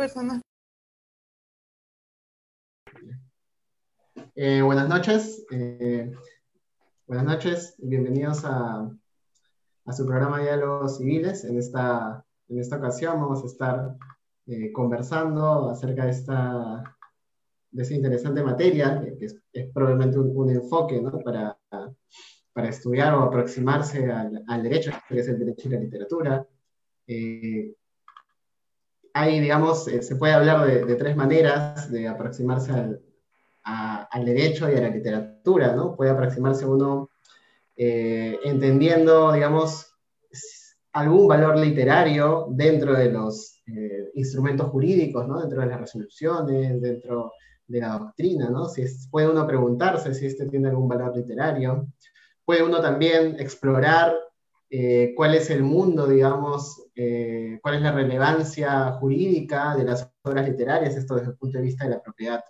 personas. Eh, buenas noches. Eh, buenas noches bienvenidos a, a, su programa Diálogos Civiles. En esta, en esta ocasión vamos a estar eh, conversando acerca de esta, de interesante materia, que es, es probablemente un, un enfoque ¿no? para, para, estudiar o aproximarse al, al, derecho, que es el derecho y la literatura. Hay, digamos, se puede hablar de, tres maneras de aproximarse al, al derecho y a la literatura, ¿no? Puede aproximarse uno eh, entendiendo, digamos, algún valor literario dentro de los eh, instrumentos jurídicos. Dentro de las resoluciones, dentro de la doctrina, ¿no? Si puede uno preguntarse si este tiene algún valor literario. Puede uno también explorar eh, cuál es el mundo, digamos, eh, cuál es la relevancia jurídica de las obras literarias, esto desde el punto de vista de la propiedad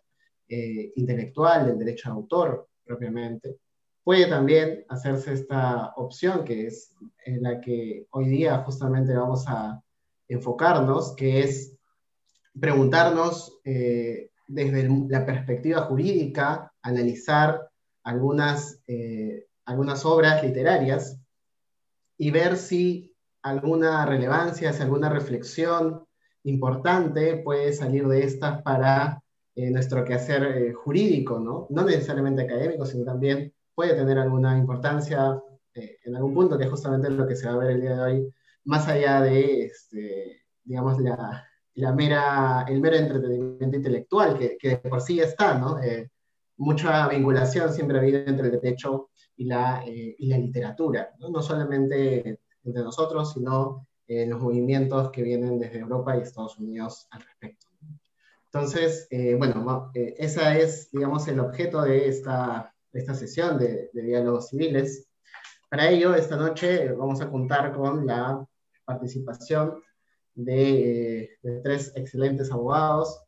eh, intelectual, del derecho de autor propiamente. Puede también hacerse esta opción, que es en la que hoy día justamente vamos a enfocarnos, que es preguntarnos eh, desde la perspectiva jurídica, analizar algunas, eh, algunas obras literarias y ver si alguna relevancia, si alguna reflexión importante puede salir de estas para eh, nuestro quehacer eh, jurídico, ¿no? No necesariamente académico, sino también puede tener alguna importancia eh, en algún punto, que es justamente lo que se va a ver el día de hoy, más allá de, este, digamos, la, la, mera, el mero entretenimiento intelectual, que, que por sí está, ¿no? mucha vinculación siempre ha habido entre el derecho y la, y la literatura, ¿no? no solamente entre nosotros, sino en los movimientos que vienen desde Europa y Estados Unidos al respecto. Entonces, eh, bueno, eh, ese es, digamos, el objeto de esta, esta sesión de, de, diálogos civiles. Para ello, esta noche vamos a contar con la participación de, de tres excelentes abogados,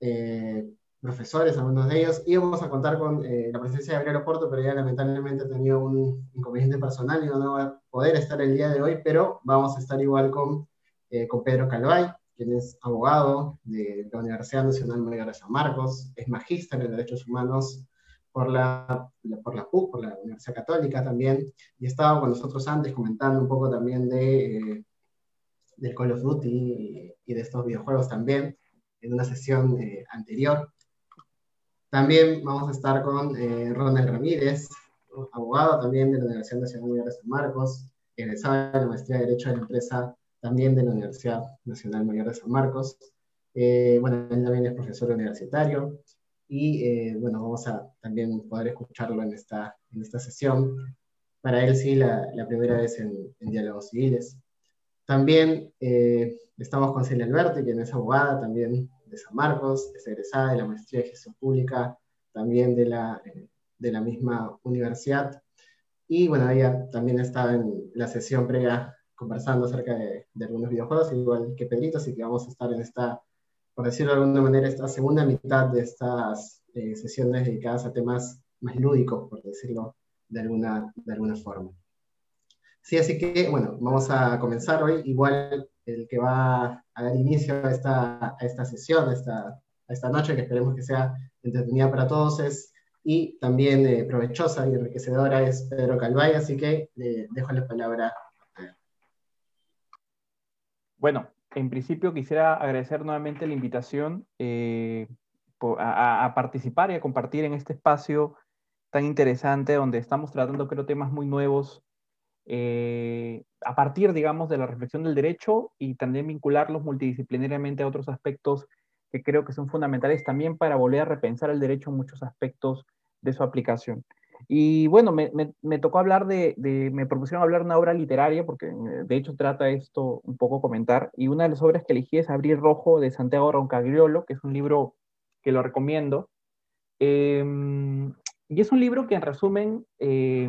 eh, profesores, algunos de ellos, y vamos a contar con eh, la presencia de Gabriel Oporto, pero ya lamentablemente ha tenido un inconveniente personal y no va a poder estar el día de hoy, pero vamos a estar igual con, eh, con Pedro Calvay, quien es abogado de la Universidad Nacional Mayor de San Marcos, es magíster en Derechos Humanos por la, por la PUC, por la Universidad Católica también, y estaba con nosotros antes comentando un poco también de, eh, del Call of Duty y, y, de estos videojuegos también, en una sesión anterior. También vamos a estar con eh, Ronald Ramírez, abogado también de la Universidad Nacional Mayor de San Marcos, egresado de la Maestría de Derecho de la Empresa también de la Universidad Nacional Mayor de San Marcos. Eh, bueno, él también es profesor universitario y eh, bueno, vamos a también poder escucharlo en esta, en esta sesión. Para él sí, la, primera vez en, en, Diálogos Civiles. También eh, estamos con Celia Alberti, quien es abogada también de San Marcos, es egresada de la Maestría de Gestión Pública, también de la, de la misma universidad. Y bueno, ella también estaba en la sesión previa conversando acerca de, de, algunos videojuegos, igual que Pedrito, así que vamos a estar en esta, por decirlo de alguna manera, esta segunda mitad de estas eh, sesiones dedicadas a temas más lúdicos, por decirlo de alguna, de alguna forma. Sí, así que, bueno, vamos a comenzar hoy. Igual el que va a dar inicio a esta, a esta sesión, a esta, esta noche, que esperemos que sea entretenida para todos, es y también eh, provechosa y enriquecedora es Pedro Calvay, así que le dejo la palabra bueno, en principio quisiera agradecer nuevamente la invitación eh, a, a, participar y a compartir en este espacio tan interesante donde estamos tratando, creo, temas muy nuevos eh, a partir, digamos, de la reflexión del derecho y también vincularlos multidisciplinariamente a otros aspectos que creo que son fundamentales también para volver a repensar el derecho en muchos aspectos de su aplicación. Y bueno, me, me, tocó hablar de, me propusieron hablar de una obra literaria, porque eh, de hecho trata esto un poco comentar, y una de las obras que elegí es Abrir Rojo de Santiago Roncagliolo, que es un libro que lo recomiendo. Eh, y es un libro que en resumen, eh,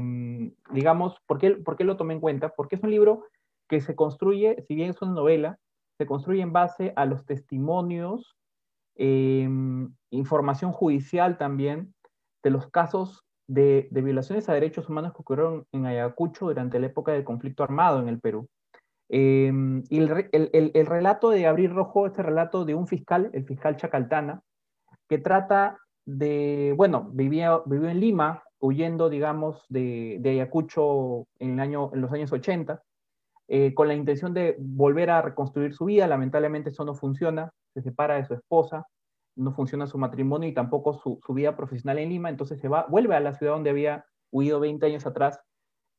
digamos, ¿por qué, ¿por qué lo tomé en cuenta? Porque es un libro que se construye, si bien es una novela, se construye en base a los testimonios, eh, información judicial también, de los casos de, violaciones a derechos humanos que ocurrieron en Ayacucho durante la época del conflicto armado en el Perú. Em, y el, relato de Abril Rojo es el relato de un fiscal, el fiscal Chacaltana, que trata de, bueno, vivía, vivió en Lima, huyendo, digamos, de, Ayacucho en, los años 80, eh, con la intención de volver a reconstruir su vida. Lamentablemente eso no funciona, se separa de su esposa, no funciona su matrimonio y tampoco su, vida profesional en Lima, entonces se va, vuelve a la ciudad donde había huido 20 años atrás,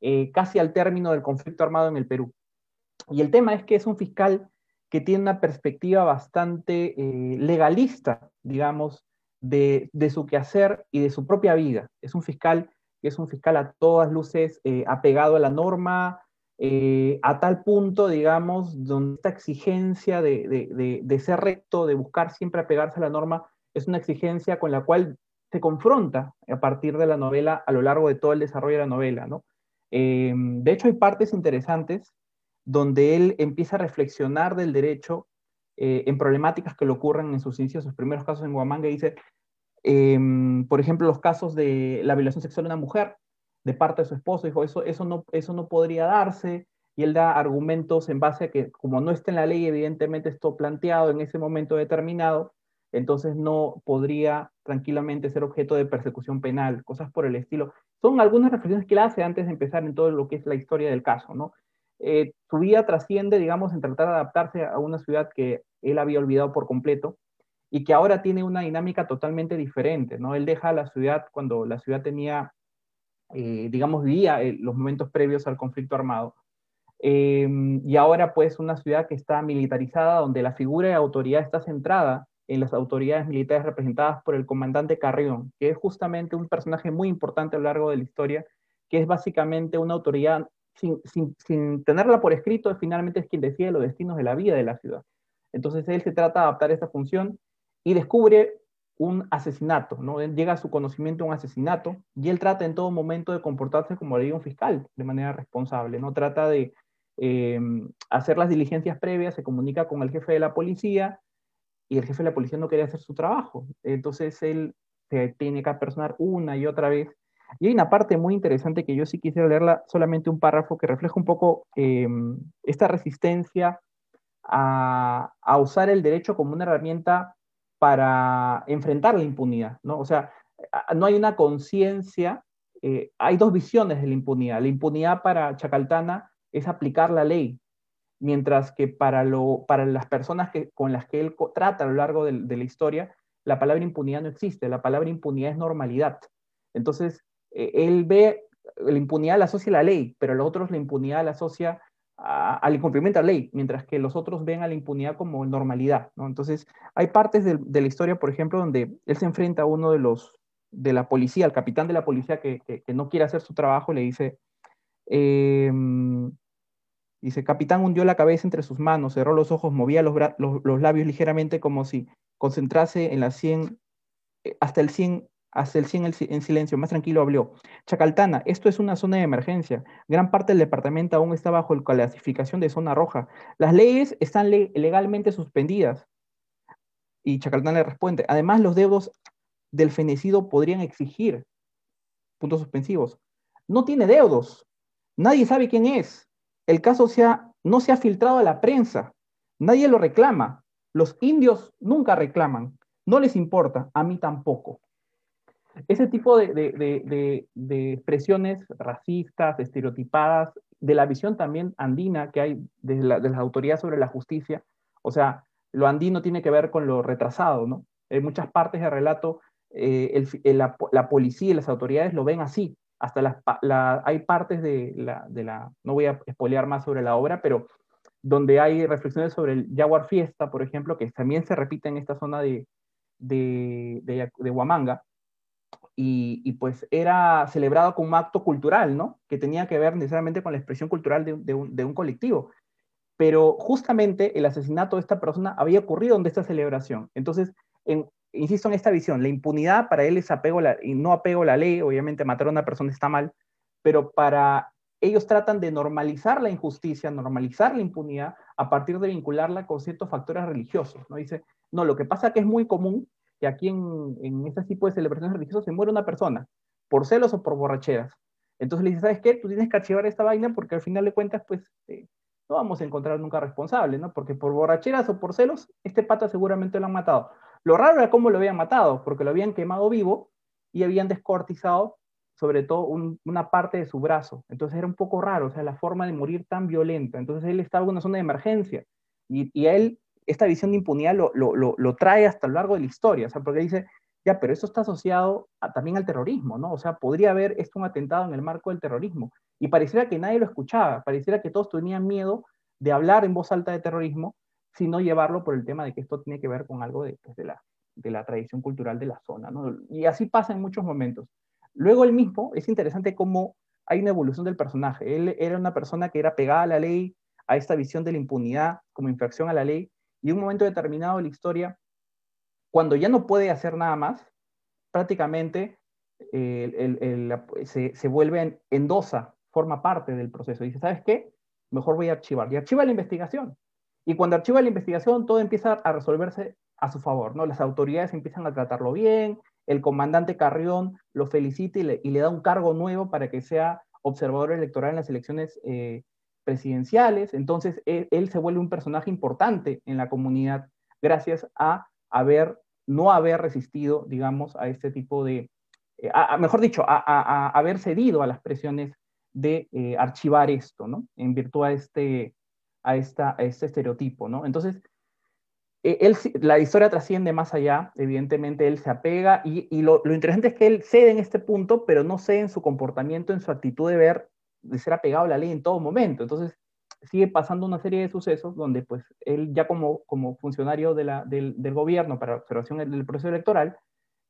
eh, casi al término del conflicto armado en el Perú. Y el tema es que es un fiscal que tiene una perspectiva bastante eh, legalista, digamos, de, su quehacer y de su propia vida. Es un fiscal es un fiscal a todas luces eh, apegado a la norma, eh, a tal punto, digamos, donde esta exigencia de, de, ser recto, de buscar siempre apegarse a la norma, es una exigencia con la cual se confronta a partir de la novela a lo largo de todo el desarrollo de la novela. ¿no? de hecho, hay partes interesantes donde él empieza a reflexionar del derecho eh, en problemáticas que le ocurren en sus inicios, sus primeros casos en Huamanga, dice, em, por ejemplo, los casos de la violación sexual de una mujer de parte de su esposo, dijo, eso, eso, no, eso no podría darse, y él da argumentos en base a que como no está en la ley, evidentemente esto planteado en ese momento determinado, entonces no podría tranquilamente ser objeto de persecución penal, cosas por el estilo. Son algunas reflexiones que él hace antes de empezar en todo lo que es la historia del caso, ¿no? Eh, su vida trasciende, digamos, en tratar de adaptarse a una ciudad que él había olvidado por completo y que ahora tiene una dinámica totalmente diferente, ¿no? Él deja la ciudad cuando la ciudad tenía, eh, digamos, vivía eh, los momentos previos al conflicto armado. Em, y ahora pues una ciudad que está militarizada, donde la figura de autoridad está centrada en las autoridades militares representadas por el comandante Carrión, que es justamente un personaje muy importante a lo largo de la historia, que es básicamente una autoridad sin, sin, tenerla por escrito, finalmente es quien decide los destinos de la vida de la ciudad. Entonces él se trata de adaptar esa función y descubre un asesinato, ¿no? Llega a su conocimiento un asesinato y él trata en todo momento de comportarse como le un fiscal, de manera responsable, ¿no? Trata de eh, hacer las diligencias previas, se comunica con el jefe de la policía y el jefe de la policía no quería hacer su trabajo. Entonces él se tiene que apersonar una y otra vez y hay una parte muy interesante que yo sí quisiera leerla, solamente un párrafo que refleja un poco em, esta resistencia a, usar el derecho como una herramienta para enfrentar la impunidad, ¿no? O sea, no hay una conciencia, eh, hay dos visiones de la impunidad. La impunidad para Chacaltana es aplicar la ley, mientras que para, lo, para las personas que, con las que él trata a lo largo de, la historia, la palabra impunidad no existe, la palabra impunidad es normalidad. Entonces, eh, él ve la impunidad la asocia a la ley, pero los otros la impunidad la asocia al incumplimiento de la ley, mientras que los otros ven a la impunidad como normalidad, ¿no? Entonces, hay partes de, la historia, por ejemplo, donde él se enfrenta a uno de los, de la policía, al capitán de la policía que, no quiere hacer su trabajo, le dice, em, dice, capitán hundió la cabeza entre sus manos, cerró los ojos, movía los, los, labios ligeramente como si concentrase en la 100, eh, hasta el 100 hasta el 100 en silencio, más tranquilo habló. Chacaltana, esto es una zona de emergencia. Gran parte del departamento aún está bajo la clasificación de zona roja. Las leyes están legalmente suspendidas. Y Chacaltana le responde, además los deudos del fenecido podrían exigir puntos suspensivos. No tiene deudos. Nadie sabe quién es. El caso no se ha filtrado a la prensa. Nadie lo reclama. Los indios nunca reclaman. No les importa. A mí tampoco. Ese tipo de, expresiones racistas, estereotipadas, de la visión también andina que hay de, las autoridades sobre la justicia, o sea, lo andino tiene que ver con lo retrasado, ¿no? En muchas partes del relato, eh, la, policía y las autoridades lo ven así. Hasta las, hay partes de la, no voy a espolear más sobre la obra, pero donde hay reflexiones sobre el Jaguar Fiesta, por ejemplo, que también se repite en esta zona de, de, de Huamanga, y, pues era celebrado como un acto cultural, ¿no? Que tenía que ver necesariamente con la expresión cultural de, un, colectivo. Pero justamente el asesinato de esta persona había ocurrido en esta celebración. Entonces, insisto en esta visión, la impunidad para él es la, y no apego a la ley, obviamente matar a una persona está mal, pero para ellos tratan de normalizar la injusticia, normalizar la impunidad a partir de vincularla con ciertos factores religiosos, ¿no? Dice, no, lo que pasa que es muy común que aquí en, en este tipo de celebraciones religiosas se muere una persona, por celos o por borracheras. Entonces le dice, ¿sabes qué? Tú tienes que archivar esta vaina porque al final de cuentas, pues, eh, no vamos a encontrar nunca responsable, ¿no? Porque por borracheras o por celos, este pata seguramente lo han matado. Lo raro era cómo lo habían matado, porque lo habían quemado vivo y habían descortizado sobre todo una parte de su brazo. Entonces era un poco raro, o sea, la forma de morir tan violenta. Entonces él estaba en una zona de emergencia y, y él esta visión de impunidad lo, lo, lo, trae hasta lo largo de la historia, o sea, porque dice, ya, pero esto está asociado también al terrorismo, ¿no? O sea, podría haber esto un atentado en el marco del terrorismo. Y pareciera que nadie lo escuchaba, pareciera que todos tenían miedo de hablar en voz alta de terrorismo, sino llevarlo por el tema de que esto tiene que ver con algo de, pues, de, la, de la tradición cultural de la zona, ¿no? Y así pasa en muchos momentos. Luego él mismo, es interesante cómo hay una evolución del personaje. Él era una persona que era pegada a la ley, a esta visión de la impunidad como infracción a la ley, y en un momento determinado de la historia, cuando ya no puede hacer nada más, prácticamente se, se, vuelve en, endosa, forma parte del proceso. Dice, ¿sabes qué? Mejor voy a archivar. Y archiva la investigación. Y cuando archiva la investigación, todo empieza a resolverse a su favor, ¿no? Las autoridades empiezan a tratarlo bien, el comandante Carrión lo felicita y le, da un cargo nuevo para que sea observador electoral en las elecciones eh, presidenciales. Entonces, él, se vuelve un personaje importante en la comunidad gracias a haber, no haber resistido, digamos, a este tipo de, eh, mejor dicho, a, haber cedido a las presiones de eh, archivar esto, ¿no? En virtud a este, a, esta, este estereotipo, ¿no? Entonces, e, él, la historia trasciende más allá, evidentemente él se apega y, y lo, lo, interesante es que él cede en este punto, pero no cede en su comportamiento, en su actitud de ver, de ser apegado a la ley en todo momento. Entonces sigue pasando una serie de sucesos donde pues él ya como, como funcionario de la, del, del, gobierno para observación del proceso electoral,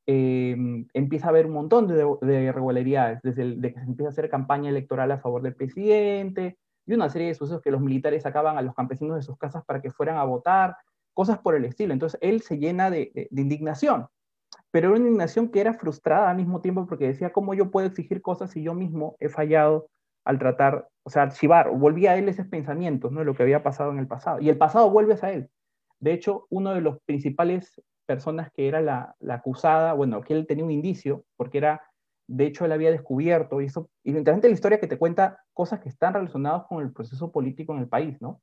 eh, empieza a haber un montón de, de irregularidades, desde el, de que se empieza a hacer campaña electoral a favor del presidente, y una serie de sucesos que los militares sacaban a los campesinos de sus casas para que fueran a votar, cosas por el estilo. Entonces él se llena de, indignación, pero era una indignación que era frustrada al mismo tiempo porque decía, ¿cómo yo puedo exigir cosas si yo mismo he fallado al tratar, o sea, archivar? Volvía a él esos pensamientos, ¿no? Lo que había pasado en el pasado. Y el pasado vuelve a él. De hecho, uno de los principales personas que era la, acusada, bueno, que él tenía un indicio, porque era, de hecho, él había descubierto, y, eso, y lo interesante de la historia que te cuenta cosas que están relacionadas con el proceso político en el país, ¿no?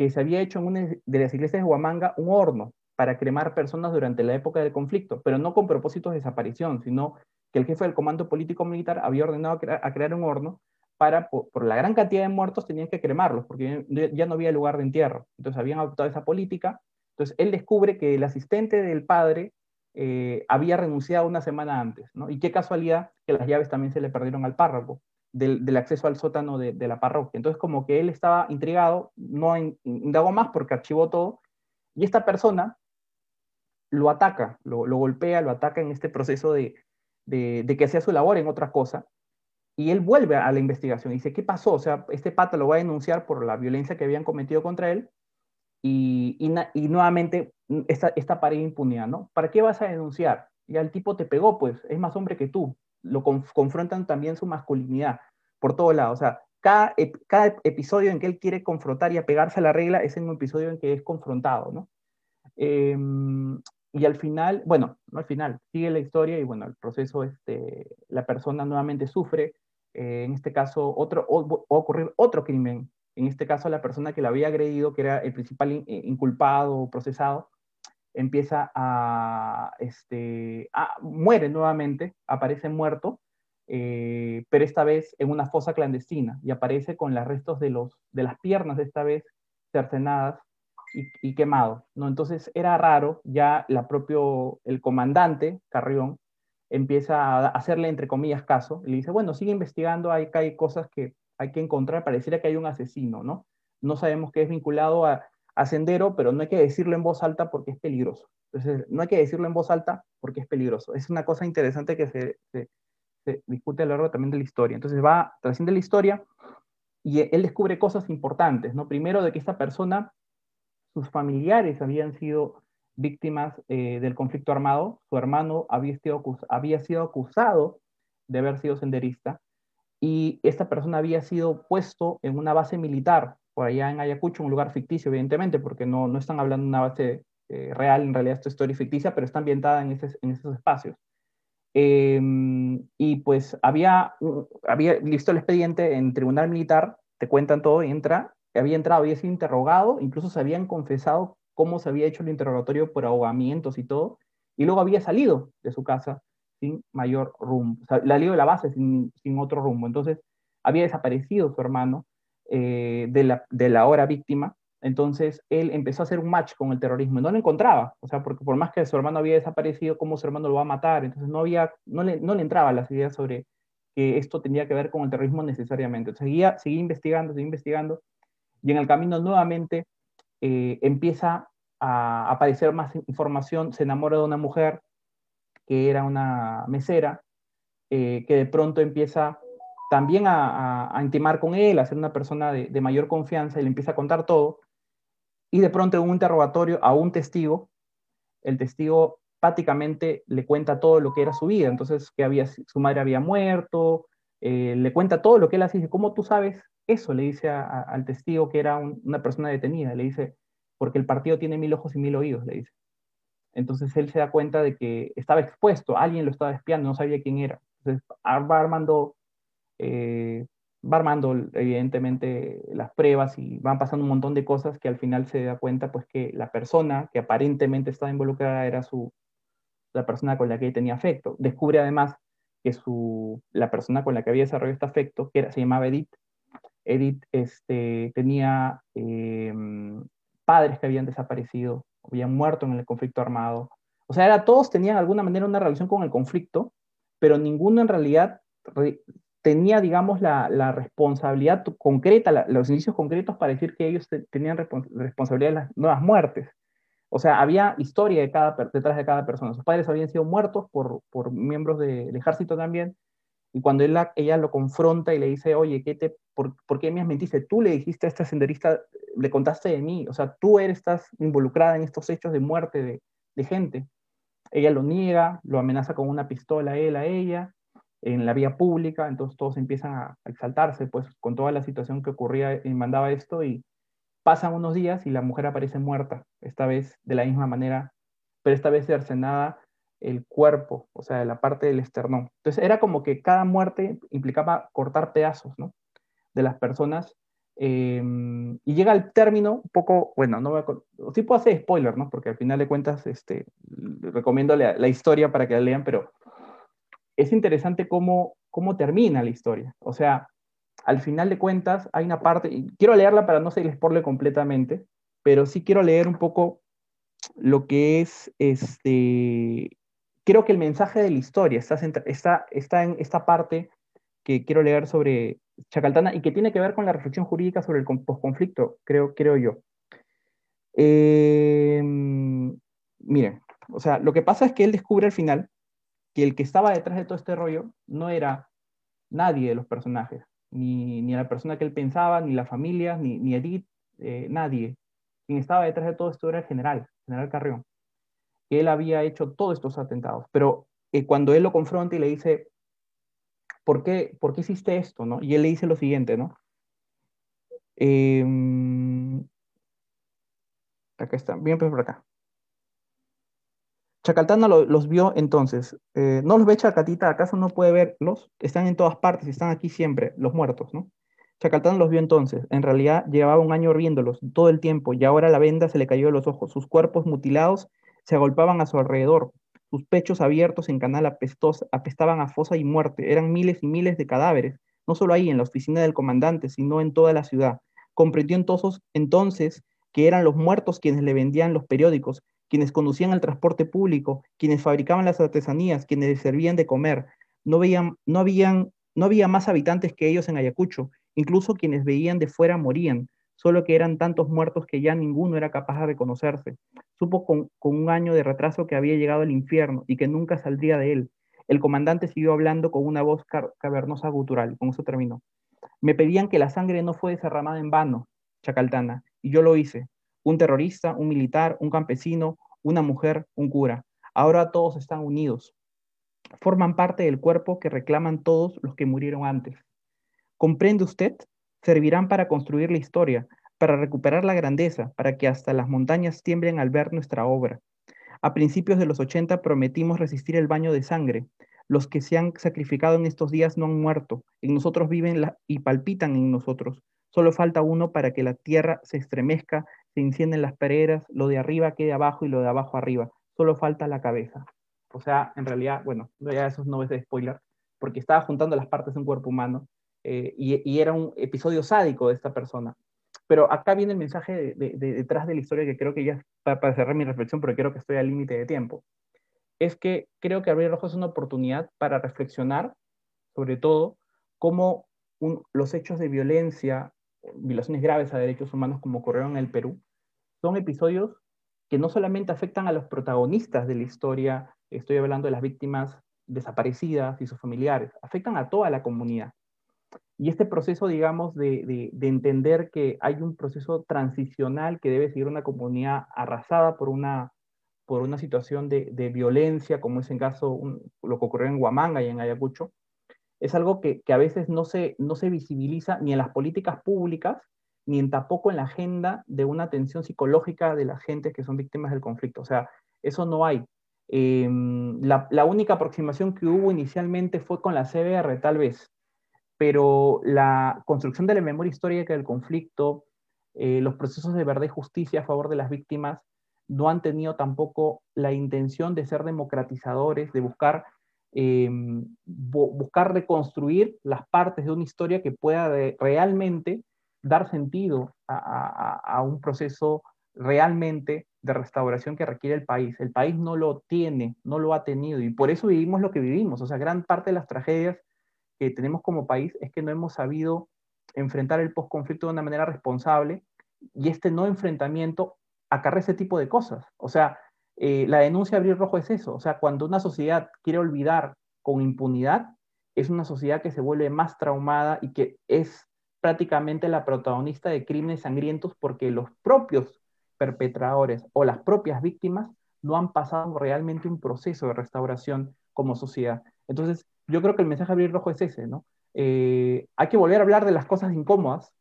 que se había hecho en una de las iglesias de Huamanga un horno para cremar personas durante la época del conflicto, pero no con propósitos de desaparición, sino que el jefe del comando político militar había ordenado a, crear un horno para, por, la gran cantidad de muertos, tenían que cremarlos, porque ya no había lugar de entierro. Entonces habían adoptado esa política. Entonces él descubre que el asistente del padre eh, había renunciado una semana antes, ¿no? Y qué casualidad que las llaves también se le perdieron al párroco del, acceso al sótano de, la parroquia. Entonces, como que él estaba intrigado, no indagó más porque archivó todo, y esta persona lo ataca, lo, golpea, lo ataca en este proceso de, de, que hacía su labor en otra cosa, y él vuelve a la investigación y dice, ¿qué pasó? O sea, este pata lo va a denunciar por la violencia que habían cometido contra él, y, y, nuevamente esta, esta pared de impunidad, ¿no? ¿Para qué vas a denunciar? Y el tipo te pegó, pues, es más hombre que tú, lo confrontan también su masculinidad por todo lado. O sea, cada, cada episodio en que él quiere confrontar y apegarse a la regla es en un episodio en que es confrontado, ¿no? Em, y al final, bueno, no al final, sigue la historia y bueno, el proceso, este, la persona nuevamente sufre, eh, en este caso, otro, o, ocurrir otro crimen, en este caso la persona que la había agredido, que era el principal eh, inculpado o procesado, empieza a, este, muere nuevamente, aparece muerto, eh, pero esta vez en una fosa clandestina y aparece con los restos de, los, de las piernas, esta vez cercenadas y, y quemado. ¿no? Entonces era raro, ya la propio, el comandante Carrión empieza a hacerle, entre comillas, caso, le dice, bueno, sigue investigando, hay, hay cosas que hay que encontrar, pareciera que hay un asesino, ¿no? No sabemos qué es vinculado a, Sendero, pero no hay que decirlo en voz alta porque es peligroso. Entonces, no hay que decirlo en voz alta porque es peligroso. Es una cosa interesante que se, se, discute a lo largo también de la historia. Entonces, va, trasciende la historia y él descubre cosas importantes, ¿no? Primero, de que esta persona, sus familiares habían sido víctimas eh, del conflicto armado, su hermano había sido, acusado de haber sido senderista, y esta persona había sido puesto en una base militar por allá en Ayacucho, un lugar ficticio, evidentemente, porque no, no están hablando de una base eh, real, en realidad esta historia ficticia, pero está ambientada en, en esos espacios. Em, y pues había, había listo el expediente en tribunal militar, te cuentan todo, entra había entrado, había sido interrogado, incluso se habían confesado cómo se había hecho el interrogatorio por ahogamientos y todo, y luego había salido de su casa sin mayor rumbo, o sea, salido de la base sin, sin otro rumbo. Entonces, había desaparecido su hermano eh, de, la, de la hora víctima, entonces él empezó a hacer un match con el terrorismo y no lo encontraba, o sea, porque por más que su hermano había desaparecido, ¿cómo su hermano lo va a matar? Entonces no, había, no, le, no le entraba las ideas sobre que esto tenía que ver con el terrorismo necesariamente. seguía, seguía investigando, seguía investigando, y en el camino nuevamente eh, empieza a aparecer más información, se enamora de una mujer que era una mesera, eh, que de pronto empieza también a, intimar con él, a ser una persona de, mayor confianza y le empieza a contar todo. Y de pronto en un interrogatorio a un testigo, el testigo prácticamente le cuenta todo lo que era su vida, entonces que había, su madre había muerto, eh, le cuenta todo lo que él dice, ¿cómo tú sabes eso? Le dice al testigo que era una persona detenida, le dice, porque el partido tiene mil ojos y mil oídos, le dice. Entonces él se da cuenta de que estaba expuesto, alguien lo estaba espiando, no sabía quién era. Entonces va armando, eh, va armando evidentemente las pruebas y van pasando un montón de cosas que al final se da cuenta pues que la persona que aparentemente estaba involucrada era su, la persona con la que tenía afecto. Descubre además que su, la persona con la que había desarrollado este afecto, que era, se llamaba Edith, Edith este, tenía em, padres que habían desaparecido, habían muerto en el conflicto armado. O sea, era, todos tenían de alguna manera una relación con el conflicto, pero ninguno en realidad tenía, digamos, la, responsabilidad concreta, los indicios concretos para decir que ellos tenían responsabilidad de las nuevas muertes. O sea, había historia detrás de cada persona. Sus padres habían sido muertos por, por miembros del ejército también. Y cuando ella lo confronta y le dice, oye, ¿qué te, por, por, qué me mentiste? Tú le dijiste a este senderista, le contaste de mí. O sea, tú eres, estás involucrada en estos hechos de muerte de, de gente. Ella lo niega, lo amenaza con una pistola él a ella en la vía pública, entonces todos empiezan a, exaltarse, pues con toda la situación que ocurría y mandaba esto y Pasan unos días y la mujer aparece muerta, esta vez de la misma manera, pero esta vez cercenada el cuerpo, o sea, la parte del esternón. Entonces era como que cada muerte implicaba cortar pedazos, ¿no? De las personas. Em, y llega al término un poco, bueno, no voy a, sí puedo hacer spoiler, ¿no? Porque al final de cuentas, este, recomiendo la, historia para que la lean, pero es interesante cómo, cómo termina la historia. O sea, al final de cuentas hay una parte, y quiero leerla para no seguir spoiler completamente, pero sí quiero leer un poco lo que es este. Creo que el mensaje de la historia está, está, está en esta parte que quiero leer sobre Chacaltana y que tiene que ver con la reflexión jurídica sobre el posconflicto, creo, creo yo. Em, miren, o sea, lo que pasa es que él descubre al final que el que estaba detrás de todo este rollo no era nadie de los personajes, ni, ni la persona que él pensaba, ni la familia, ni, ni Edith, eh, nadie. Quien estaba detrás de todo esto era el general, general Carrión, que él había hecho todos estos atentados. Pero eh, cuando él lo confronta y le dice, ¿por qué, ¿por qué hiciste esto? ¿no? Y él le dice lo siguiente, ¿no? Eh, acá está, bien pues por acá. Chacaltana los vio entonces. Eh, no los ve Chacatita, ¿acaso no puede verlos? Están en todas partes, están aquí siempre, los muertos, ¿no? Chacaltana los vio entonces. En realidad llevaba un año viéndolos todo el tiempo y ahora la venda se le cayó de los ojos. Sus cuerpos mutilados se agolpaban a su alrededor. Sus pechos abiertos en canal apestaban a fosa y muerte. Eran miles y miles de cadáveres, no solo ahí en la oficina del comandante, sino en toda la ciudad. Comprendió entonces, entonces que eran los muertos quienes le vendían los periódicos, quienes conducían el transporte público, quienes fabricaban las artesanías, quienes les servían de comer. No, veían, no, habían, no había más habitantes que ellos en Ayacucho, incluso quienes veían de fuera morían, solo que eran tantos muertos que ya ninguno era capaz de reconocerse. Supo con, un año de retraso que había llegado al infierno y que nunca saldría de él. El comandante siguió hablando con una voz cavernosa gutural, con eso terminó. Me pedían que la sangre no fuese derramada en vano, Chacaltana, y yo lo hice un terrorista, un militar, un campesino, una mujer, un cura. Ahora todos están unidos. Forman parte del cuerpo que reclaman todos los que murieron antes. ¿Comprende usted? Servirán para construir la historia, para recuperar la grandeza, para que hasta las montañas tiemblen al ver nuestra obra. A principios de los 80 prometimos resistir el baño de sangre. Los que se han sacrificado en estos días no han muerto. En nosotros viven y palpitan en nosotros. Solo falta uno para que la tierra se estremezca, se encienden las pereras, lo de arriba quede abajo y lo de abajo arriba. Solo falta la cabeza. O sea, en realidad, bueno, ya esos no es de spoiler, porque estaba juntando las partes de un cuerpo humano eh, y, era un episodio sádico de esta persona. Pero acá viene el mensaje de, detrás de la historia que creo que ya, para, para cerrar mi reflexión, porque creo que estoy al límite de tiempo, es que creo que Abrir Rojo es una oportunidad para reflexionar, sobre todo, cómo los hechos de violencia, violaciones graves a derechos humanos como ocurrieron en el Perú, son episodios que no solamente afectan a los protagonistas de la historia, estoy hablando de las víctimas desaparecidas y sus familiares, afectan a toda la comunidad. Y este proceso, digamos, de, entender que hay un proceso transicional que debe seguir una comunidad arrasada por una, por una situación de, violencia, como es en caso lo que ocurrió en Huamanga y en Ayacucho, es algo que, a veces no se, no se visibiliza ni en las políticas públicas, ni en tampoco en la agenda de una atención psicológica de las gentes que son víctimas del conflicto. O sea, eso no hay. Em, la, única aproximación que hubo inicialmente fue con la CBR, tal vez, pero la construcción de la memoria histórica del conflicto, eh, los procesos de verdad y justicia a favor de las víctimas, no han tenido tampoco la intención de ser democratizadores, de buscar, em, buscar reconstruir las partes de una historia que pueda realmente dar sentido a un proceso realmente de restauración que requiere el país. El país no lo tiene, no lo ha tenido y por eso vivimos lo que vivimos. O sea, gran parte de las tragedias que tenemos como país es que no hemos sabido enfrentar el postconflicto de una manera responsable y este no enfrentamiento acarrea ese tipo de cosas. O sea, eh, la denuncia de Abril Rojo es eso. O sea, cuando una sociedad quiere olvidar con impunidad, es una sociedad que se vuelve más traumada y que es prácticamente la protagonista de crímenes sangrientos porque los propios perpetradores o las propias víctimas no han pasado realmente un proceso de restauración como sociedad. Entonces, yo creo que el mensaje de Abrir Rojo es ese, ¿no? Eh, hay que volver a hablar de las cosas incómodas,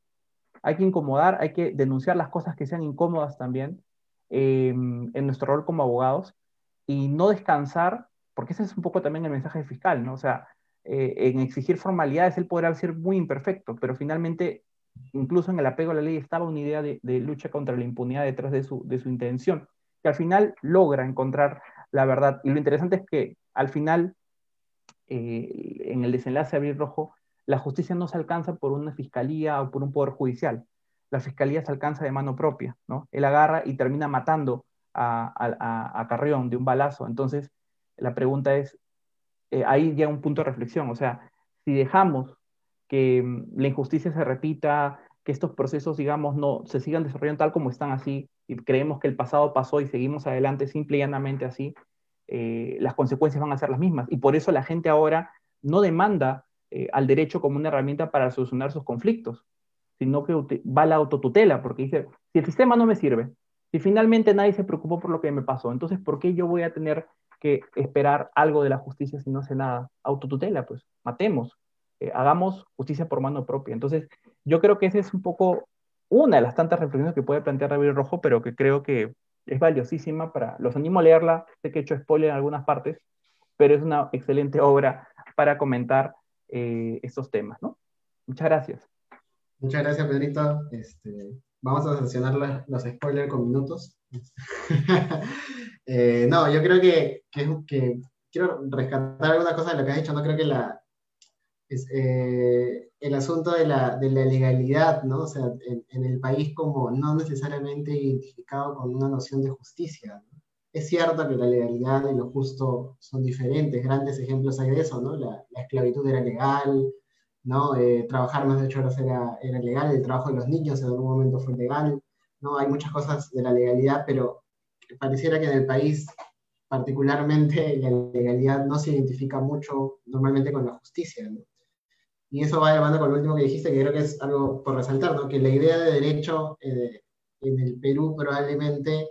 hay que incomodar, hay que denunciar las cosas que sean incómodas también eh, en nuestro rol como abogados y no descansar, porque ese es un poco también el mensaje fiscal, ¿no? O sea, eh, en exigir formalidades él podrá ser muy imperfecto, pero finalmente incluso en el apego a la ley estaba una idea de, lucha contra la impunidad detrás de su, intención, que al final logra encontrar la verdad. Y lo interesante es que al final, eh, en el desenlace de Abril Rojo, la justicia no se alcanza por una fiscalía o por un poder judicial. La fiscalía se alcanza de mano propia, ¿no? Él agarra y termina matando a, Carrión de un balazo. Entonces, la pregunta es, eh, ahí ya un punto de reflexión, o sea, si dejamos que mm, la injusticia se repita, que estos procesos, digamos, no se sigan desarrollando tal como están así, y creemos que el pasado pasó y seguimos adelante simple y llanamente así, eh, las consecuencias van a ser las mismas. Y por eso la gente ahora no demanda eh, al derecho como una herramienta para solucionar sus conflictos, sino que va la autotutela, porque dice, si el sistema no me sirve, si finalmente nadie se preocupó por lo que me pasó, entonces, ¿por qué yo voy a tener que esperar algo de la justicia si no sé nada? Autotutela, pues, matemos, eh, hagamos justicia por mano propia. Entonces, yo creo que esa es un poco una de las tantas reflexiones que puede plantear David Rojo, pero que creo que es valiosísima para, los animo a leerla, sé que he hecho spoiler en algunas partes, pero es una excelente obra para comentar eh, estos temas, ¿no? Muchas gracias. Muchas gracias, Pedrito. Este, vamos a sancionar los spoilers con minutos. Eh, no, yo creo que, que, que, quiero rescatar alguna cosa de lo que has dicho. No creo que la, es, eh, el asunto de la, de la, legalidad, ¿no? O sea, en, el país como no necesariamente identificado con una noción de justicia. Es cierto que la legalidad y lo justo son diferentes, grandes ejemplos hay de eso, ¿no? La, la esclavitud era legal, ¿no? Eh, trabajar más de ocho horas era, era, legal, el trabajo de los niños en algún momento fue legal, ¿no? Hay muchas cosas de la legalidad, pero pareciera que en el país particularmente la legalidad no se identifica mucho normalmente con la justicia, ¿no? Y eso va de mano con lo último que dijiste, que creo que es algo por resaltar, ¿no? que la idea de derecho eh, en el Perú probablemente,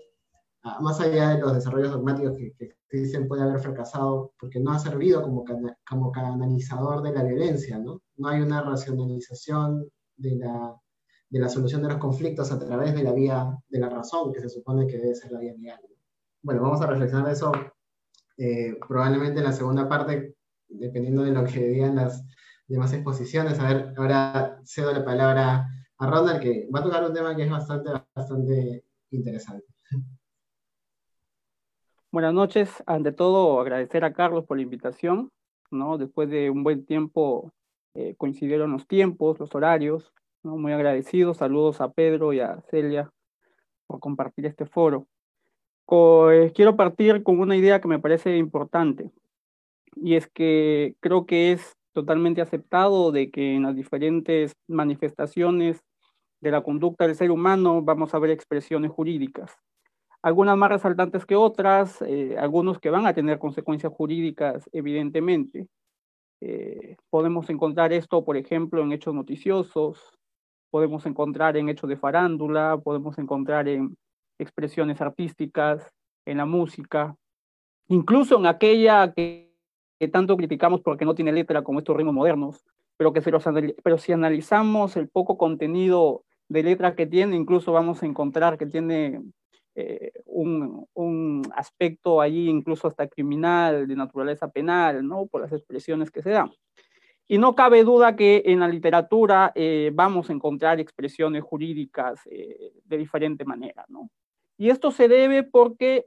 ah, más allá de los desarrollos dogmáticos que, que dicen puede haber fracasado, porque no ha servido como, como canalizador de la violencia, ¿no? No hay una racionalización de la, de la solución de los conflictos a través de la vía de la razón, que se supone que debe ser la vía legal. Bueno, vamos a reflexionar eso eh, probablemente en la segunda parte, dependiendo de lo que digan las demás exposiciones. A ver, ahora cedo la palabra a Ronald, que va a tocar un tema que es bastante, bastante interesante. Buenas noches. Ante todo, agradecer a Carlos por la invitación. ¿no? Después de un buen tiempo eh, coincidieron los tiempos, los horarios. ¿no? Muy agradecido. Saludos a Pedro y a Celia por compartir este foro. Eh, quiero partir con una idea que me parece importante y es que creo que es totalmente aceptado de que en las diferentes manifestaciones de la conducta del ser humano vamos a ver expresiones jurídicas. Algunas más resaltantes que otras, eh, algunos que van a tener consecuencias jurídicas, evidentemente. Eh, podemos encontrar esto, por ejemplo, en hechos noticiosos, podemos encontrar en hechos de farándula, podemos encontrar en expresiones artísticas, en la música, incluso en aquella que, que tanto criticamos porque no tiene letra como estos ritmos modernos, pero que los, pero si analizamos el poco contenido de letra que tiene, incluso vamos a encontrar que tiene eh, un, un, aspecto allí incluso hasta criminal, de naturaleza penal, ¿no? Por las expresiones que se dan. Y no cabe duda que en la literatura eh, vamos a encontrar expresiones jurídicas eh, de diferente manera, ¿no? Y esto se debe porque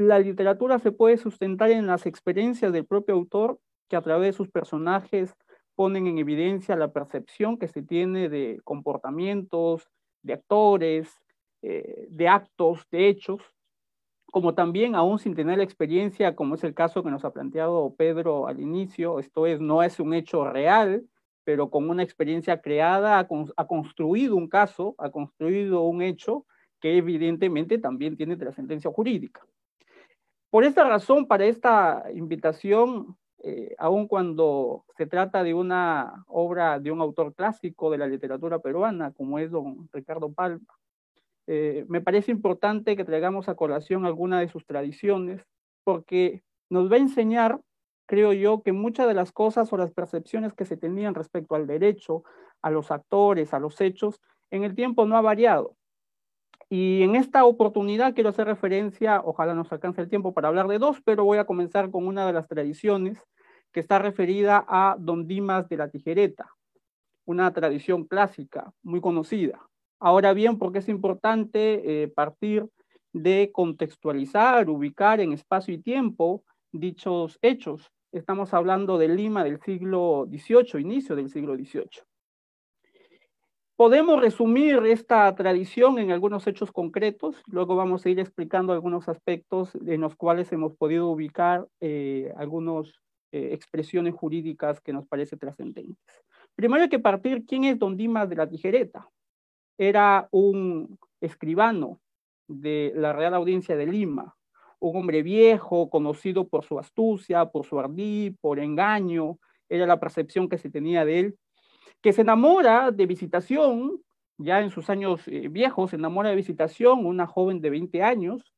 la literatura se puede sustentar en las experiencias del propio autor que a través de sus personajes ponen en evidencia la percepción que se tiene de comportamientos, de actores, eh, de actos, de hechos, como también aún sin tener la experiencia, como es el caso que nos ha planteado Pedro al inicio, esto es, no es un hecho real, pero con una experiencia creada ha, construido un caso, ha construido un hecho que evidentemente también tiene trascendencia jurídica. Por esta razón, para esta invitación, eh, aun cuando se trata de una obra de un autor clásico de la literatura peruana, como es don Ricardo Palma, eh, me parece importante que traigamos a colación alguna de sus tradiciones, porque nos va a enseñar, creo yo, que muchas de las cosas o las percepciones que se tenían respecto al derecho, a los actores, a los hechos, en el tiempo no ha variado. Y en esta oportunidad quiero hacer referencia, ojalá nos alcance el tiempo para hablar de dos, pero voy a comenzar con una de las tradiciones que está referida a Don Dimas de la Tijereta, una tradición clásica muy conocida. Ahora bien, ¿por qué es importante eh, partir de contextualizar, ubicar en espacio y tiempo dichos hechos? Estamos hablando de Lima del siglo XVIII, inicio del siglo XVIII. Podemos resumir esta tradición en algunos hechos concretos, luego vamos a ir explicando algunos aspectos en los cuales hemos podido ubicar eh, algunas eh, expresiones jurídicas que nos parecen trascendentes. Primero hay que partir quién es Don Dimas de la Tijereta. Era un escribano de la Real Audiencia de Lima, un hombre viejo, conocido por su astucia, por su ardí, por engaño, era la percepción que se tenía de él que se enamora de visitación, ya en sus años eh, viejos, se enamora de visitación, una joven de 20 años,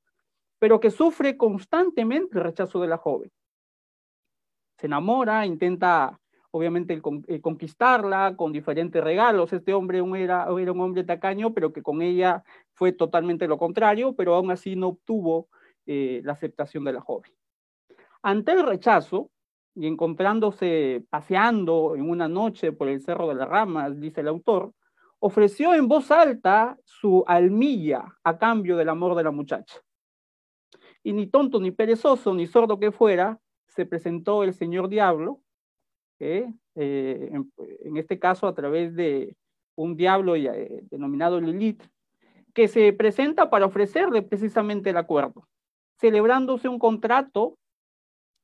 pero que sufre constantemente el rechazo de la joven. Se enamora, intenta obviamente conquistarla con diferentes regalos. Este hombre era, era un hombre tacaño, pero que con ella fue totalmente lo contrario, pero aún así no obtuvo eh, la aceptación de la joven. Ante el rechazo, y encontrándose paseando en una noche por el Cerro de las Ramas, dice el autor, ofreció en voz alta su almilla a cambio del amor de la muchacha. Y ni tonto, ni perezoso, ni sordo que fuera, se presentó el señor Diablo, eh, en, este caso a través de un diablo eh, denominado Lilith, que se presenta para ofrecerle precisamente el acuerdo, celebrándose un contrato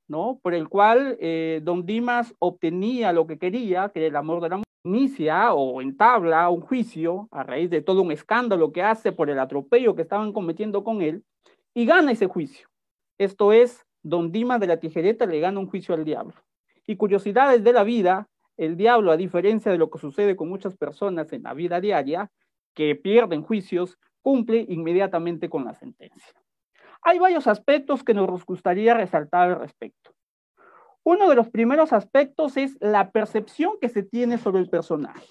¿no? Por el cual eh, don Dimas obtenía lo que quería, que el amor de la mujer, inicia o entabla un juicio a raíz de todo un escándalo que hace por el atropello que estaban cometiendo con él y gana ese juicio. Esto es, don Dimas de la Tijereta le gana un juicio al diablo. Y curiosidades de la vida, el diablo, a diferencia de lo que sucede con muchas personas en la vida diaria, que pierden juicios, cumple inmediatamente con la sentencia. Hay varios aspectos que nos gustaría resaltar al respecto. Uno de los primeros aspectos es la percepción que se tiene sobre el personaje.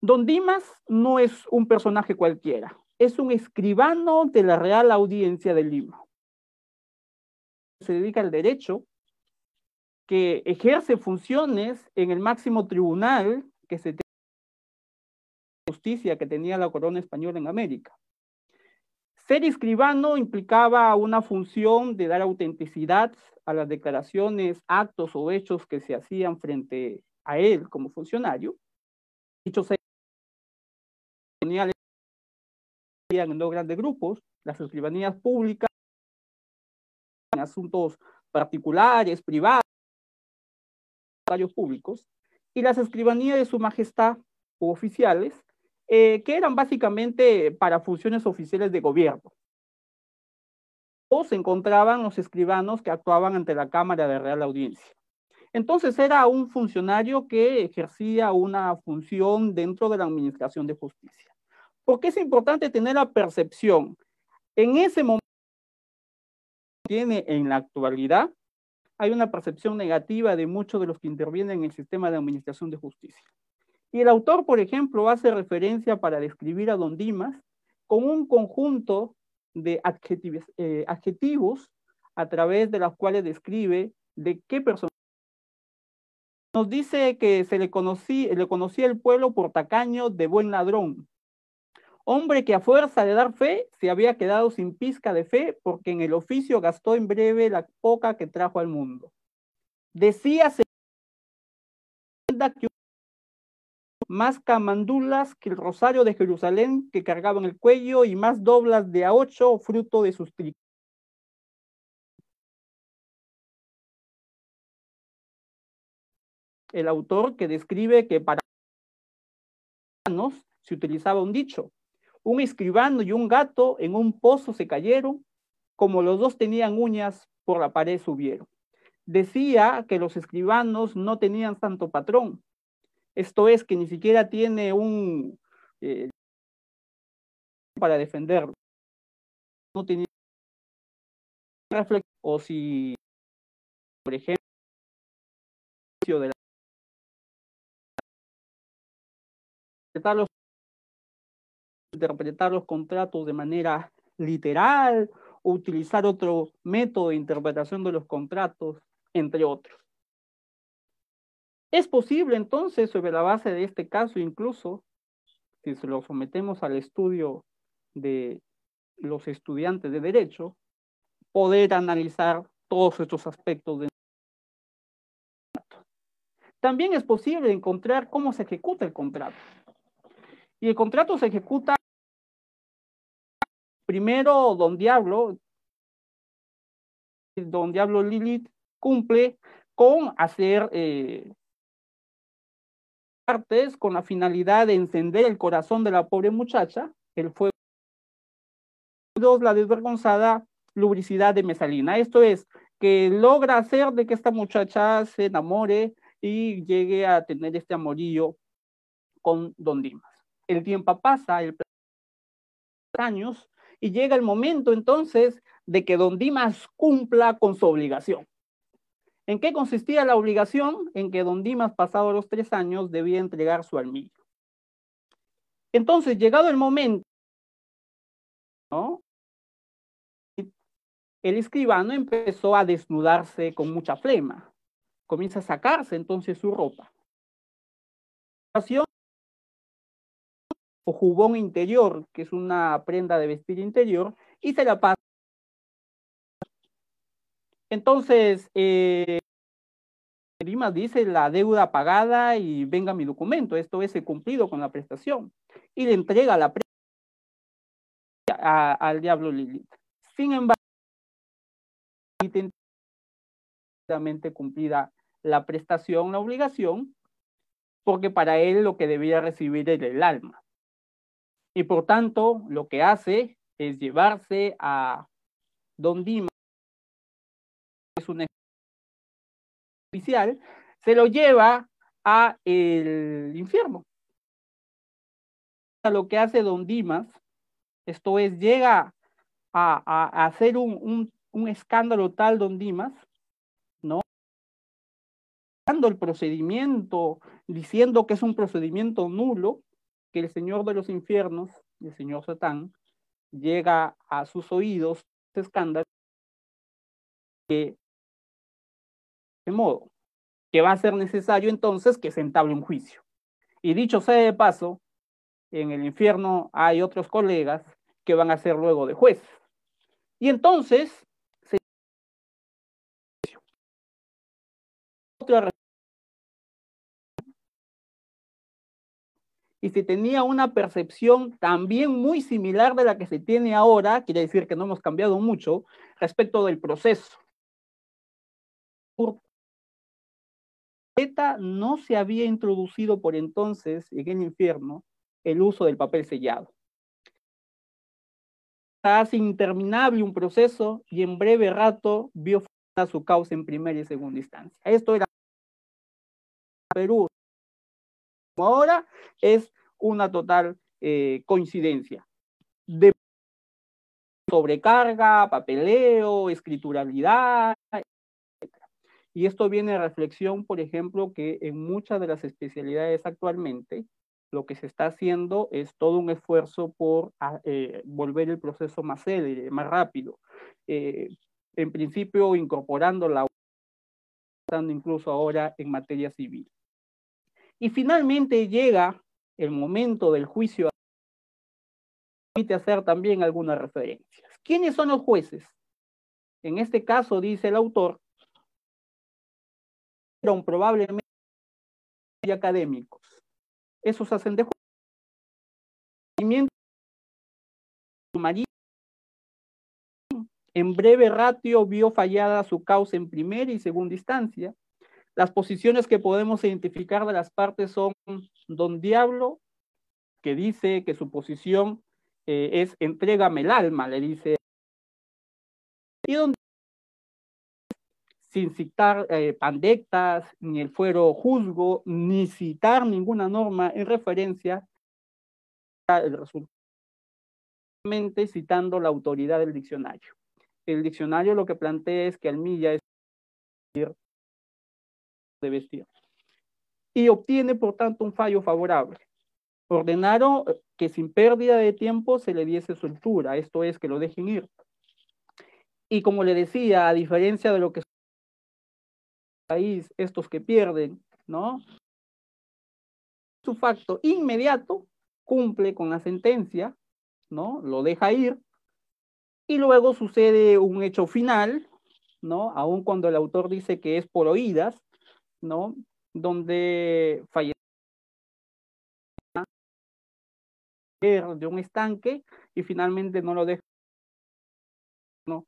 Don Dimas no es un personaje cualquiera, es un escribano de la Real Audiencia del Lima. Se dedica al derecho, que ejerce funciones en el máximo tribunal que se justicia que tenía la corona española en América. Ser escribano implicaba una función de dar autenticidad a las declaraciones, actos o hechos que se hacían frente a él como funcionario. Dichos en dos grandes grupos, las escribanías públicas en asuntos particulares, privados, públicos, y las escribanías de su majestad u oficiales, eh, que eran básicamente para funciones oficiales de gobierno. O se encontraban los escribanos que actuaban ante la Cámara de Real Audiencia. Entonces era un funcionario que ejercía una función dentro de la Administración de Justicia. ¿Por qué es importante tener la percepción? En ese momento tiene en la actualidad, hay una percepción negativa de muchos de los que intervienen en el sistema de administración de justicia. Y el autor, por ejemplo, hace referencia para describir a Don Dimas con un conjunto de adjetivos, eh, adjetivos a través de los cuales describe de qué persona. Nos dice que se le, conocí, le conocía el pueblo por tacaño de buen ladrón, hombre que a fuerza de dar fe se había quedado sin pizca de fe porque en el oficio gastó en breve la poca que trajo al mundo. Decía que más camandulas que el rosario de Jerusalén que cargaba en el cuello y más doblas de a ocho fruto de sus tricos. El autor que describe que para se utilizaba un dicho, un escribano y un gato en un pozo se cayeron, como los dos tenían uñas, por la pared subieron. Decía que los escribanos no tenían santo patrón. Esto es, que ni siquiera tiene un... Eh, para defenderlo. No tenía o si, por ejemplo, de la los interpretar los contratos de manera literal o utilizar otro método de interpretación de los contratos, entre otros. Es posible entonces, sobre la base de este caso, incluso, si se lo sometemos al estudio de los estudiantes de derecho, poder analizar todos estos aspectos de también es posible encontrar cómo se ejecuta el contrato. Y el contrato se ejecuta primero Don Diablo, Don Diablo Lilith cumple con hacer eh, artes con la finalidad de encender el corazón de la pobre muchacha, el fuego. La desvergonzada lubricidad de Mesalina. Esto es, que logra hacer de que esta muchacha se enamore y llegue a tener este amorío con Don Dimas. El tiempo pasa, el años, y llega el momento entonces de que don Dimas cumpla con su obligación. ¿En qué consistía la obligación? En que don Dimas, pasado los tres años, debía entregar su almillo. Entonces, llegado el momento, el escribano empezó a desnudarse con mucha flema. Comienza a sacarse entonces su ropa o jubón interior, que es una prenda de vestir interior, y se la pasa. Entonces, eh, dice la deuda pagada y venga mi documento, esto es el cumplido con la prestación, y le entrega la prestación al diablo Lilith. Sin embargo, cumplida la prestación, la obligación, porque para él lo que debía recibir era el alma y por tanto lo que hace es llevarse a Don Dimas, es un oficial, se lo lleva a el infierno. Lo que hace Don Dimas, esto es, llega a, hacer un, un, escándalo tal Don Dimas, ¿no? Dando el procedimiento, diciendo que es un procedimiento nulo, que el Señor de los infiernos, el Señor Satán, llega a sus oídos este escándalo que de modo que va a ser necesario entonces que se entable un juicio. Y dicho sea de paso, en el infierno hay otros colegas que van a ser luego de jueces. Y entonces, se... y se tenía una percepción también muy similar de la que se tiene ahora, quiere decir que no hemos cambiado mucho, respecto del proceso. No se había introducido por entonces en el infierno el uso del papel sellado. Hace interminable un proceso y en breve rato vio su causa en primera y segunda instancia. Esto era Perú. Ahora es una total eh, coincidencia. De sobrecarga, papeleo, escrituralidad, y esto viene a reflexión, por ejemplo, que en muchas de las especialidades actualmente lo que se está haciendo es todo un esfuerzo por ah, eh, volver el proceso más célebre, más rápido. Eh, en principio, incorporando la incluso ahora en materia civil. Y finalmente llega el momento del juicio. Permite hacer también algunas referencias. ¿Quiénes son los jueces? En este caso, dice el autor, fueron probablemente académicos. Esos de en breve ratio vio fallada su causa en primera y segunda instancia. Las posiciones que podemos identificar de las partes son Don Diablo, que dice que su posición eh, es entrégame el alma, le dice. Sin citar eh, pandectas, ni el fuero juzgo, ni citar ninguna norma en referencia el resultado, citando la autoridad del diccionario. El diccionario lo que plantea es que almilla es de vestir. Y obtiene, por tanto, un fallo favorable. Ordenaron que sin pérdida de tiempo se le diese soltura, esto es, que lo dejen ir. Y como le decía, a diferencia de lo que país, estos que pierden, ¿no? Su facto inmediato cumple con la sentencia, ¿no? Lo deja ir y luego sucede un hecho final, ¿no? Aun cuando el autor dice que es por oídas, ¿no? Donde fallece de un estanque y finalmente no lo deja ¿no?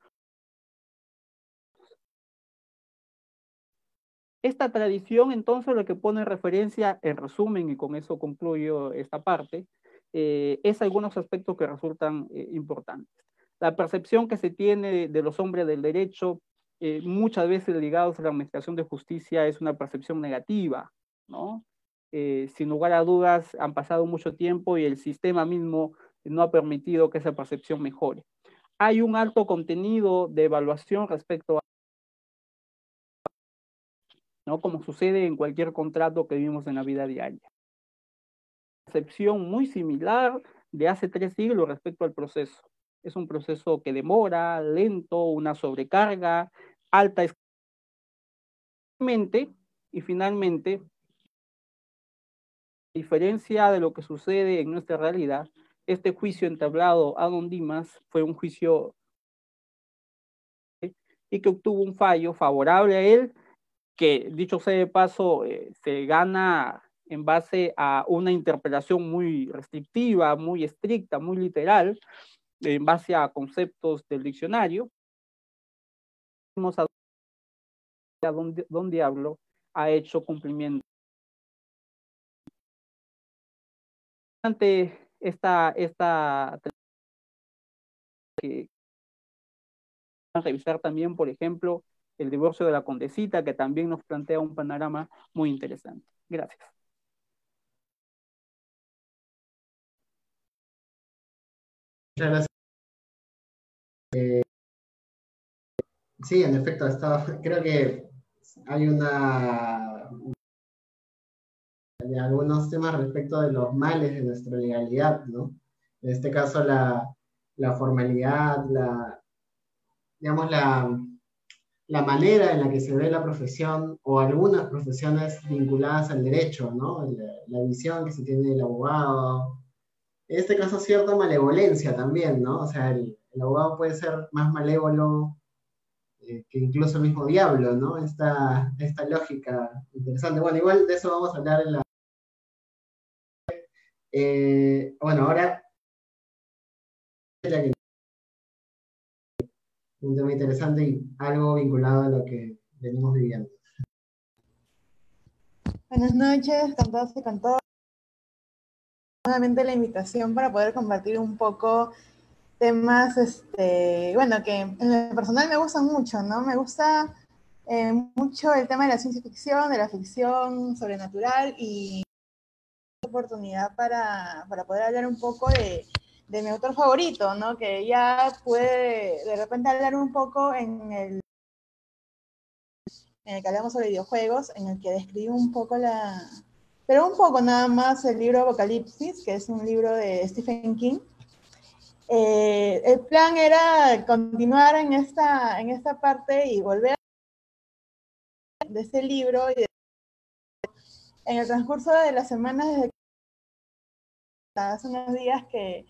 Esta tradición, entonces, lo que pone en referencia, en resumen, y con eso concluyo esta parte, eh, es algunos aspectos que resultan eh, importantes. La percepción que se tiene de, los hombres del derecho, eh, muchas veces ligados a la administración de justicia, es una percepción negativa, ¿no? sin lugar a dudas, han pasado mucho tiempo y el sistema mismo no ha permitido que esa percepción mejore. Hay un alto contenido de evaluación respecto a ¿no? Como sucede en cualquier contrato que vivimos en la vida diaria. Excepción muy similar de hace tres siglos respecto al proceso. Es un proceso que demora, lento, una sobrecarga, alta y finalmente, a diferencia de lo que sucede en nuestra realidad, este juicio entablado a Don Dimas fue un juicio y que obtuvo un fallo favorable a él que dicho sea de paso, eh, se gana en base a una interpretación muy restrictiva, muy estricta, muy literal, en base a conceptos del diccionario. Vamos a dónde, dónde hablo ha hecho cumplimiento. Ante esta, esta que revisar también, por ejemplo, el divorcio de la condesita, que también nos plantea un panorama muy interesante. Gracias. Muchas gracias. Eh, sí, en efecto, creo que hay una de algunos temas respecto de los males de nuestra legalidad, ¿no? En este caso, la, la formalidad, la, digamos, la, la manera en la que se ve la profesión o algunas profesiones vinculadas al derecho, ¿no? La, visión que se tiene del abogado, en este caso, cierta malevolencia también, ¿no? O sea, el, abogado puede ser más malévolo eh, que incluso el mismo diablo, ¿no? Esta, esta lógica interesante. Bueno, igual de eso vamos a hablar en la... Eh, bueno, ahora... Un tema interesante y algo vinculado a lo que venimos viviendo. Buenas noches con todos y con nuevamente la invitación para poder compartir un poco temas, este, bueno, que en lo personal me gustan mucho, ¿no? Me gusta eh, mucho el tema de la ciencia ficción, de la ficción sobrenatural y oportunidad para, para poder hablar un poco de, de, mi autor favorito, ¿no? Que ya puede de repente hablar un poco en el, en el que hablamos sobre videojuegos, en el que describe un poco la, pero un poco nada más el libro Apocalipsis, que es un libro de Stephen King. Eh, el plan era continuar en esta, en esta parte y volver de ese libro. Y en el transcurso de las semanas, desde hace unos días que,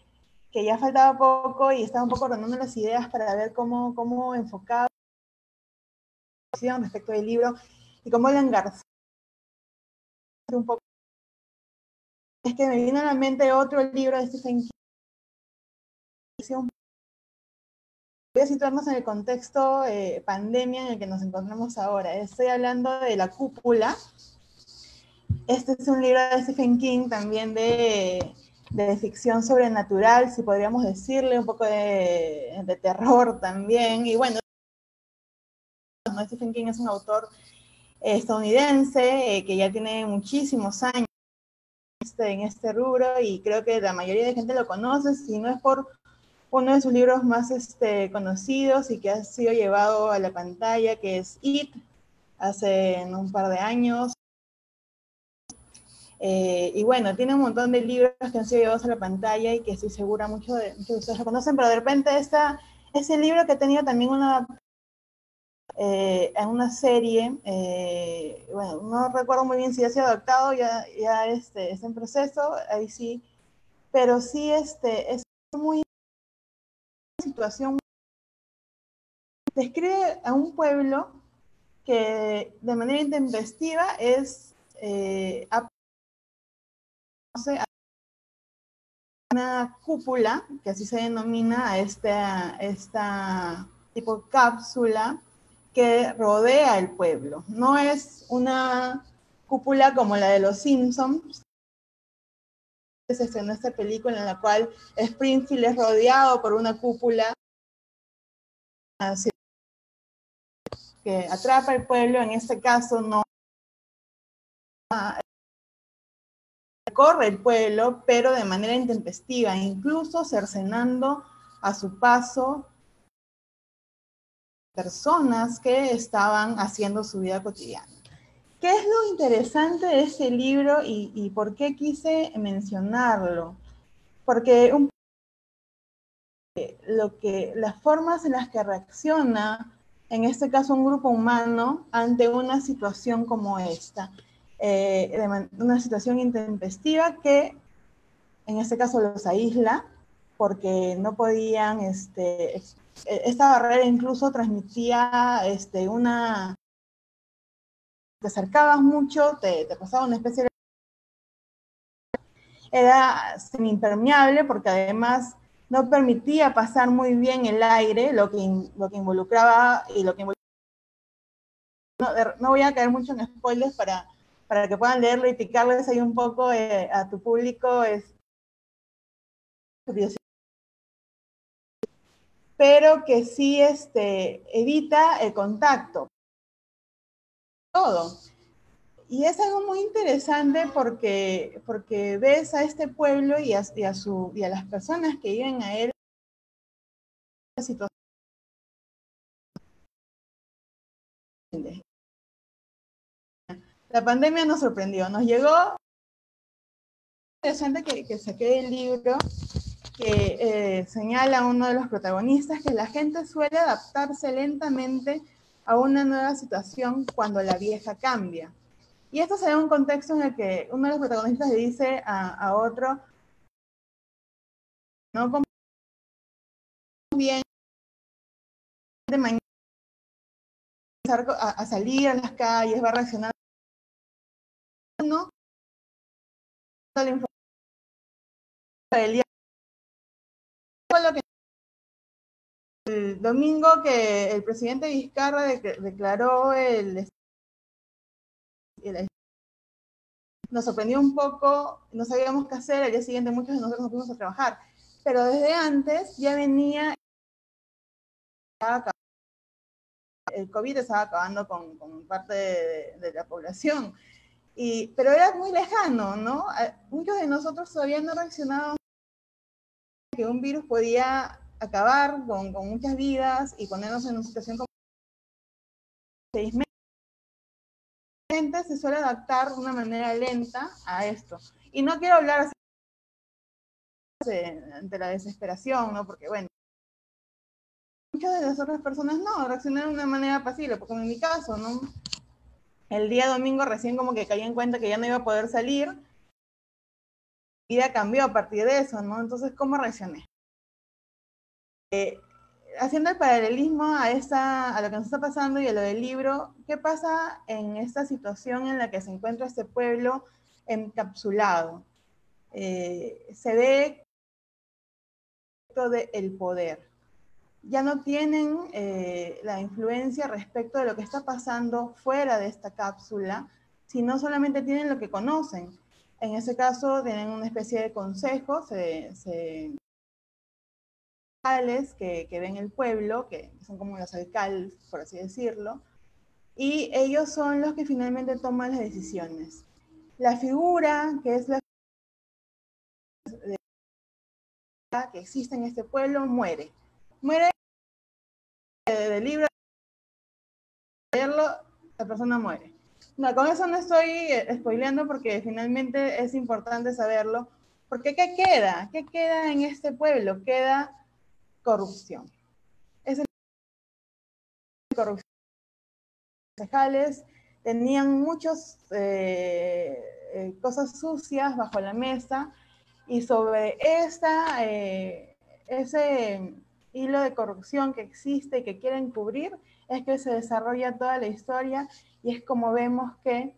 que, ya faltaba poco y estaba un poco ordenando las ideas para ver cómo, cómo enfocaba respecto del libro y cómo lo engarzaba un poco es que me viene a la mente otro libro de Stephen King. Voy a situarnos en el contexto eh, pandemia en el que nos encontramos ahora. Estoy hablando de La Cúpula. Este es un libro de Stephen King también de, de ficción sobrenatural, si podríamos decirle, un poco de, terror también. Y bueno, Stephen King es un autor estadounidense eh, que ya tiene muchísimos años este, en este rubro y creo que la mayoría de gente lo conoce, si no es por uno de sus libros más este, conocidos y que ha sido llevado a la pantalla, que es It, hace un par de años. Eh, y bueno, tiene un montón de libros que han sido llevados a la pantalla y que estoy segura muchos de, muchos de ustedes lo conocen, pero de repente esta, ese libro que ha tenido también una eh, una serie, eh, bueno, no recuerdo muy bien si ya se ha adaptado, ya, ya este, está en proceso, ahí sí, pero sí este, es muy situación describe a un pueblo que de manera intempestiva es eh, una cúpula, que así se denomina a esta, tipo cápsula, que rodea el pueblo. No es una cúpula como la de los Simpsons. Se estrenó esta película en la cual Springfield es rodeado por una cúpula que atrapa el pueblo. En este caso no corre el pueblo, pero de manera intempestiva, incluso cercenando a su paso personas que estaban haciendo su vida cotidiana. ¿Qué es lo interesante de este libro y, por qué quise mencionarlo? Porque lo que, las formas en las que reacciona, en este caso un grupo humano, ante una situación como esta, eh, una situación intempestiva que en este caso los aísla porque no podían este, eh, esta barrera incluso transmitía este, una... Te acercabas mucho, te, pasaba una especie de... Era semi-impermeable porque además no permitía pasar muy bien el aire, lo que, lo que involucraba y lo que no, voy a caer mucho en spoilers para, para que puedan leerlo y picarles ahí un poco eh, a tu público. Es pero que sí este, evita el contacto. Todo. Y es algo muy interesante porque, porque ves a este pueblo y a, su, y a las personas que viven a él La pandemia nos sorprendió, nos llegó interesante que, que saqué el libro que eh, señala uno de los protagonistas que la gente suele adaptarse lentamente a una nueva situación cuando la vieja cambia. Y esto se da en un contexto en el que uno de los protagonistas le dice a, otro, ¿no? Bien de mañana a, a, salir a las calles, va a reaccionar El domingo que el presidente Vizcarra declaró el, el nos sorprendió un poco, no sabíamos qué hacer, al día siguiente muchos de nosotros nos fuimos a trabajar, pero desde antes ya venía el COVID estaba acabando con, con parte de, de, la población, y, pero era muy lejano, ¿no? Muchos de nosotros todavía no reaccionábamos que un virus podía acabar con, muchas vidas y ponernos en una situación como seis meses gente se suele adaptar de una manera lenta a esto. Y no quiero hablar así de, la desesperación, ¿no? Porque, bueno, muchas de las otras personas no, reaccionaron de una manera pasible, porque en mi caso, ¿no? El día domingo recién como que caí en cuenta que ya no iba a poder salir. Mi vida cambió a partir de eso, ¿no? Entonces, ¿cómo reaccioné? Eh, haciendo el paralelismo a, esta, a lo que nos está pasando y a lo del libro, ¿qué pasa en esta situación en la que se encuentra este pueblo encapsulado? Eh, se ve el poder. Ya no tienen eh, la influencia respecto de lo que está pasando fuera de esta cápsula, sino solamente tienen lo que conocen. En ese caso, tienen una especie de consejo, se, se que, que ven el pueblo, que son como los alcaldes, por así decirlo, y ellos son los que finalmente toman las decisiones. La figura que es la que existe en este pueblo muere. Muere libro, leerlo, la persona muere. No, con eso no estoy eh, spoileando porque finalmente es importante saberlo. Porque ¿qué queda? ¿Qué queda en este pueblo? Queda corrupción. Es el corrupción. Los concejales tenían muchas eh, eh, cosas sucias bajo la mesa y sobre esta, ese hilo de corrupción que existe y que quieren cubrir es que se desarrolla toda la historia y es como vemos que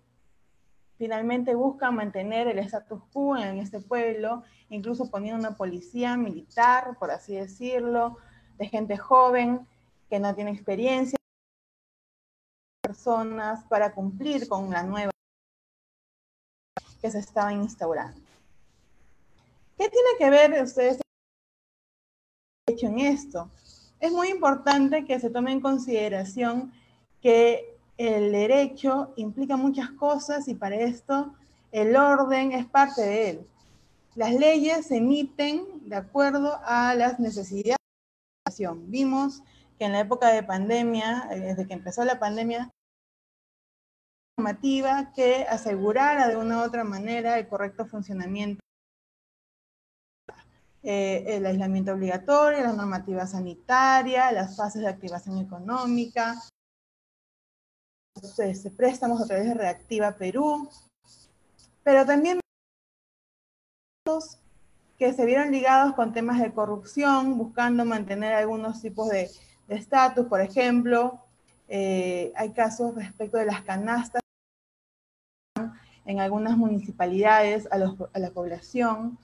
finalmente buscan mantener el status quo en este pueblo, incluso poniendo una policía militar, por así decirlo, de gente joven que no tiene experiencia, personas para cumplir con la nueva que se estaba instaurando. ¿Qué tiene que ver ustedes en esto? Es muy importante que se tome en consideración que el derecho implica muchas cosas y para esto el orden es parte de él. Las leyes se emiten de acuerdo a las necesidades de la Vimos que en la época de pandemia, eh, desde que empezó la pandemia, normativa que asegurara de una u otra manera el correcto funcionamiento eh, el aislamiento obligatorio, la normativa sanitaria, las fases de activación económica, este, préstamos a través de Reactiva Perú, pero también que se vieron ligados con temas de corrupción, buscando mantener algunos tipos de estatus, por ejemplo, eh, hay casos respecto de las canastas en algunas municipalidades a, la población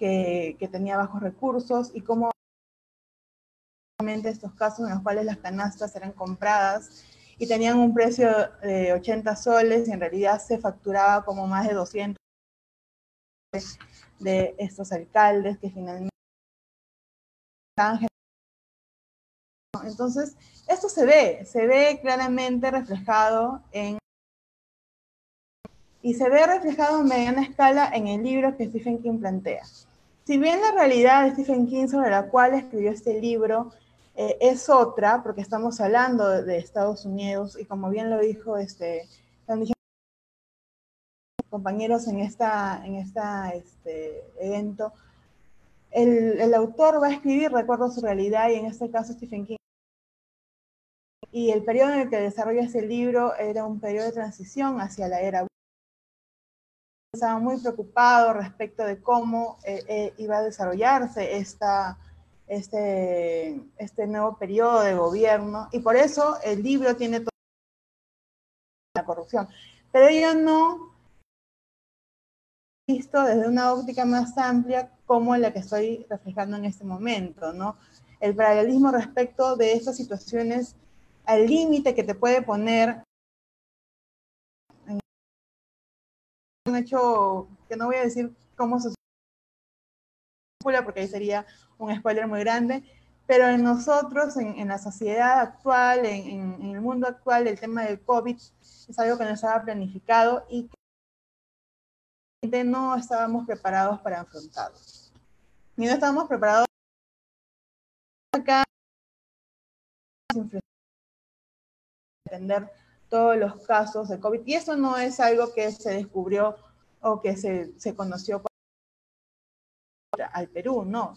que, tenía bajos recursos y cómo estos casos en los cuales las canastas eran compradas y tenían un precio de 80 soles y en realidad se facturaba como más de 200 de estos alcaldes que finalmente entonces, esto se ve, se ve claramente reflejado en y se ve reflejado en mediana escala en el libro que Stephen King plantea. Si bien la realidad de Stephen King sobre la cual escribió este libro eh, es otra, porque estamos hablando de, Estados Unidos y como bien lo dijo este, compañeros en esta, en este, evento, el, autor va a escribir recuerdo su realidad y en este caso Stephen King. Y el periodo en el que desarrolla ese libro era un periodo de transición hacia la era estaba muy preocupado respecto de cómo eh, eh, iba a desarrollarse esta, este, este nuevo periodo de gobierno y por eso el libro tiene toda la corrupción. Pero yo no visto desde una óptica más amplia como la que estoy reflejando en este momento, ¿no? El paralelismo respecto de estas situaciones al límite que te puede poner un hecho que no voy a decir cómo se porque ahí sería un spoiler muy grande, pero en nosotros, en, la sociedad actual, en, el mundo actual, el tema del COVID es algo que no estaba planificado y que no estábamos preparados para afrontarlo. Ni no estábamos preparados acá entender todos los casos de COVID. Y eso no es algo que se descubrió o que se, se conoció al Perú, no.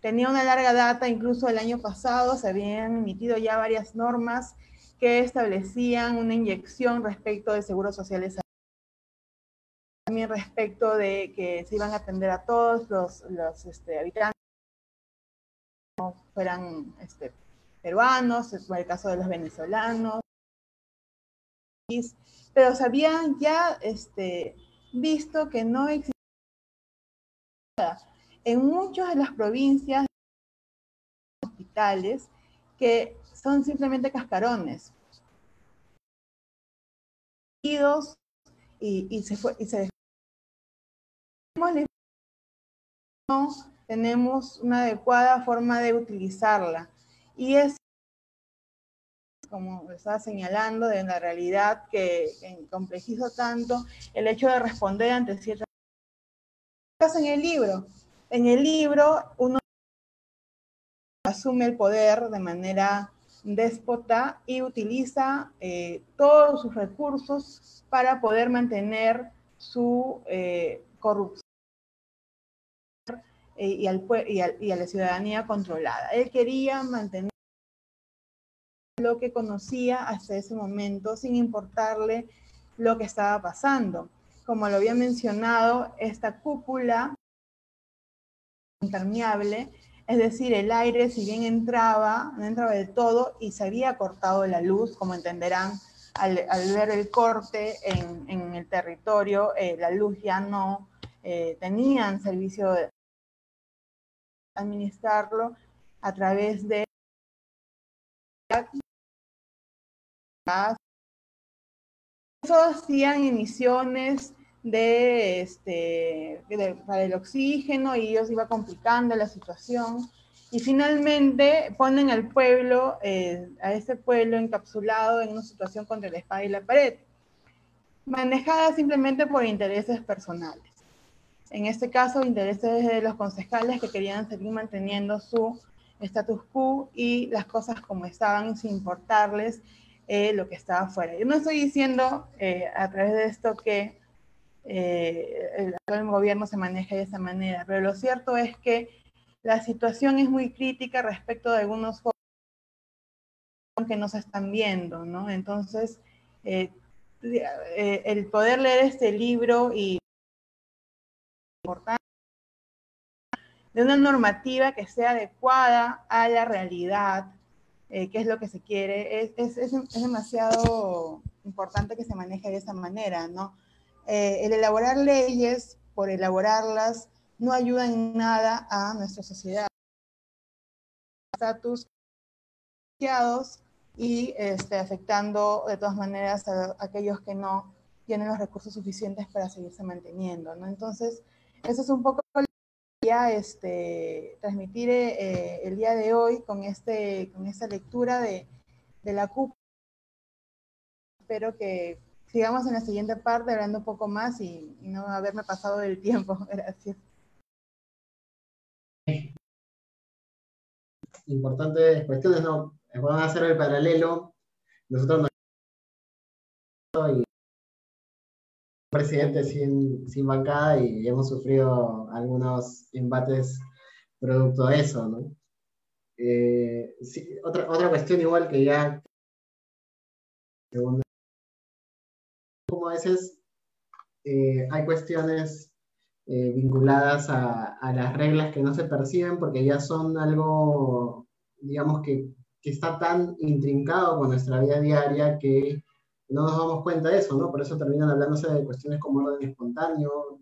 Tenía una larga data, incluso el año pasado se habían emitido ya varias normas que establecían una inyección respecto de seguros sociales. También respecto de que se iban a atender a todos los, los este, habitantes, fueran este, peruanos, en el caso de los venezolanos, pero se habían ya este, visto que no existía en muchas de las provincias hospitales que son simplemente cascarones. Y, y se fue, y se no tenemos una adecuada forma de utilizarla. Y es como estaba señalando, de la realidad que, complejiza tanto el hecho de responder ante ciertas en el libro. En el libro uno asume el poder de manera déspota y utiliza eh, todos sus recursos para poder mantener su eh, corrupción eh, y, y a la ciudadanía controlada. Él quería mantener lo que conocía hasta ese momento sin importarle lo que estaba pasando. Como lo había mencionado, esta cúpula impermeable, es decir, el aire si bien entraba, no entraba del todo y se había cortado la luz, como entenderán al, ver el corte en, el territorio, eh, la luz ya no eh, tenían servicio de administrarlo a través de eso hacían emisiones de, este, para el oxígeno y ellos iba complicando la situación. Y finalmente ponen al pueblo, eh, a ese pueblo encapsulado en una situación contra la espada y la pared, manejada simplemente por intereses personales. En este caso, intereses de los concejales que querían seguir manteniendo su status quo y las cosas como estaban sin importarles eh, lo que estaba afuera. Yo no estoy diciendo eh, a través de esto que eh, el, gobierno se maneje de esa manera, pero lo cierto es que la situación es muy crítica respecto de algunos jóvenes que no se están viendo, ¿no? Entonces, el poder leer este libro y de una normativa que sea adecuada a la realidad, eh, qué es lo que se quiere, es, es, es, demasiado importante que se maneje de esa manera, ¿no? Eh, el elaborar leyes por elaborarlas no ayuda en nada a nuestra sociedad. Estatus y este, afectando de todas maneras a aquellos que no tienen los recursos suficientes para seguirse manteniendo, ¿no? Entonces, eso es un poco este, transmitir eh, el día de hoy con, este, con esta lectura de, de la CUP. Espero que sigamos en la siguiente parte hablando un poco más y, no haberme pasado del tiempo. Gracias. Importantes cuestiones, ¿no? Vamos a hacer el paralelo. Nosotros no presidente sin, sin bancada y hemos sufrido algunos embates producto de eso, ¿no? Eh, otra, otra cuestión igual que ya como a veces eh, hay cuestiones eh, vinculadas a, a, las reglas que no se perciben porque ya son algo, digamos, que, que está tan intrincado con nuestra vida diaria que no nos damos cuenta de eso, ¿no? Por eso terminan hablándose de cuestiones como orden espontáneo.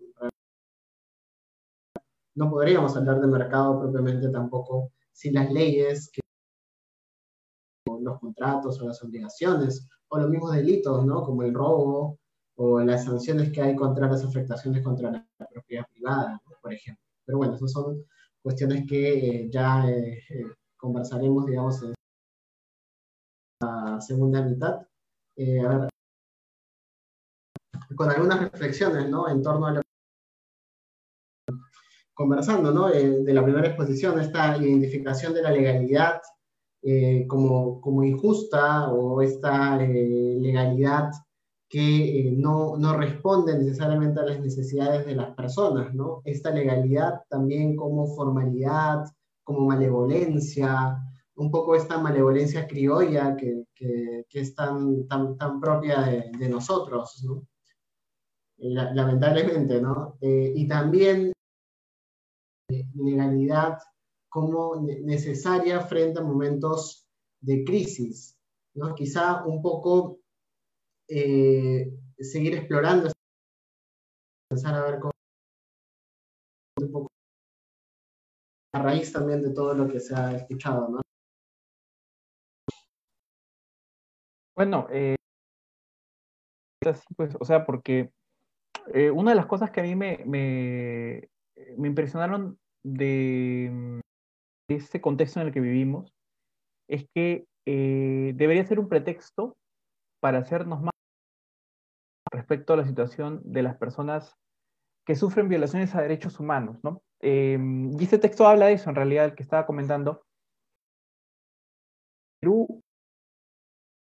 No podríamos hablar de mercado propiamente tampoco si las leyes, que, los contratos o las obligaciones, o los mismos delitos, ¿no? Como el robo o las sanciones que hay contra las afectaciones contra la propiedad privada, por ejemplo. Pero bueno, esas son cuestiones que eh, ya eh, eh, conversaremos, digamos, en la segunda mitad. Ver, con algunas reflexiones, ¿no? En torno a lo conversando, ¿no? de la primera exposición, esta identificación de la legalidad eh, como, como, injusta o esta eh, legalidad que eh, no, no, responde necesariamente a las necesidades de las personas, ¿no? Esta legalidad también como formalidad, como malevolencia, un poco esta malevolencia criolla que, que, es tan, tan, tan propia de, nosotros, ¿no? lamentablemente, ¿no? y también legalidad como necesaria frente a momentos de crisis. ¿no? Quizá un poco eh, seguir explorando, pensar a ver cómo un poco a raíz también de todo lo que se ha escuchado. ¿no? Bueno, eh, pues, o sea, porque eh, una de las cosas que a mí me, me impresionaron de este contexto en el que vivimos es que eh, debería ser un pretexto para hacernos más respecto a la situación de las personas que sufren violaciones a derechos humanos, ¿no? Em, y este texto habla de eso, en realidad, el que estaba comentando.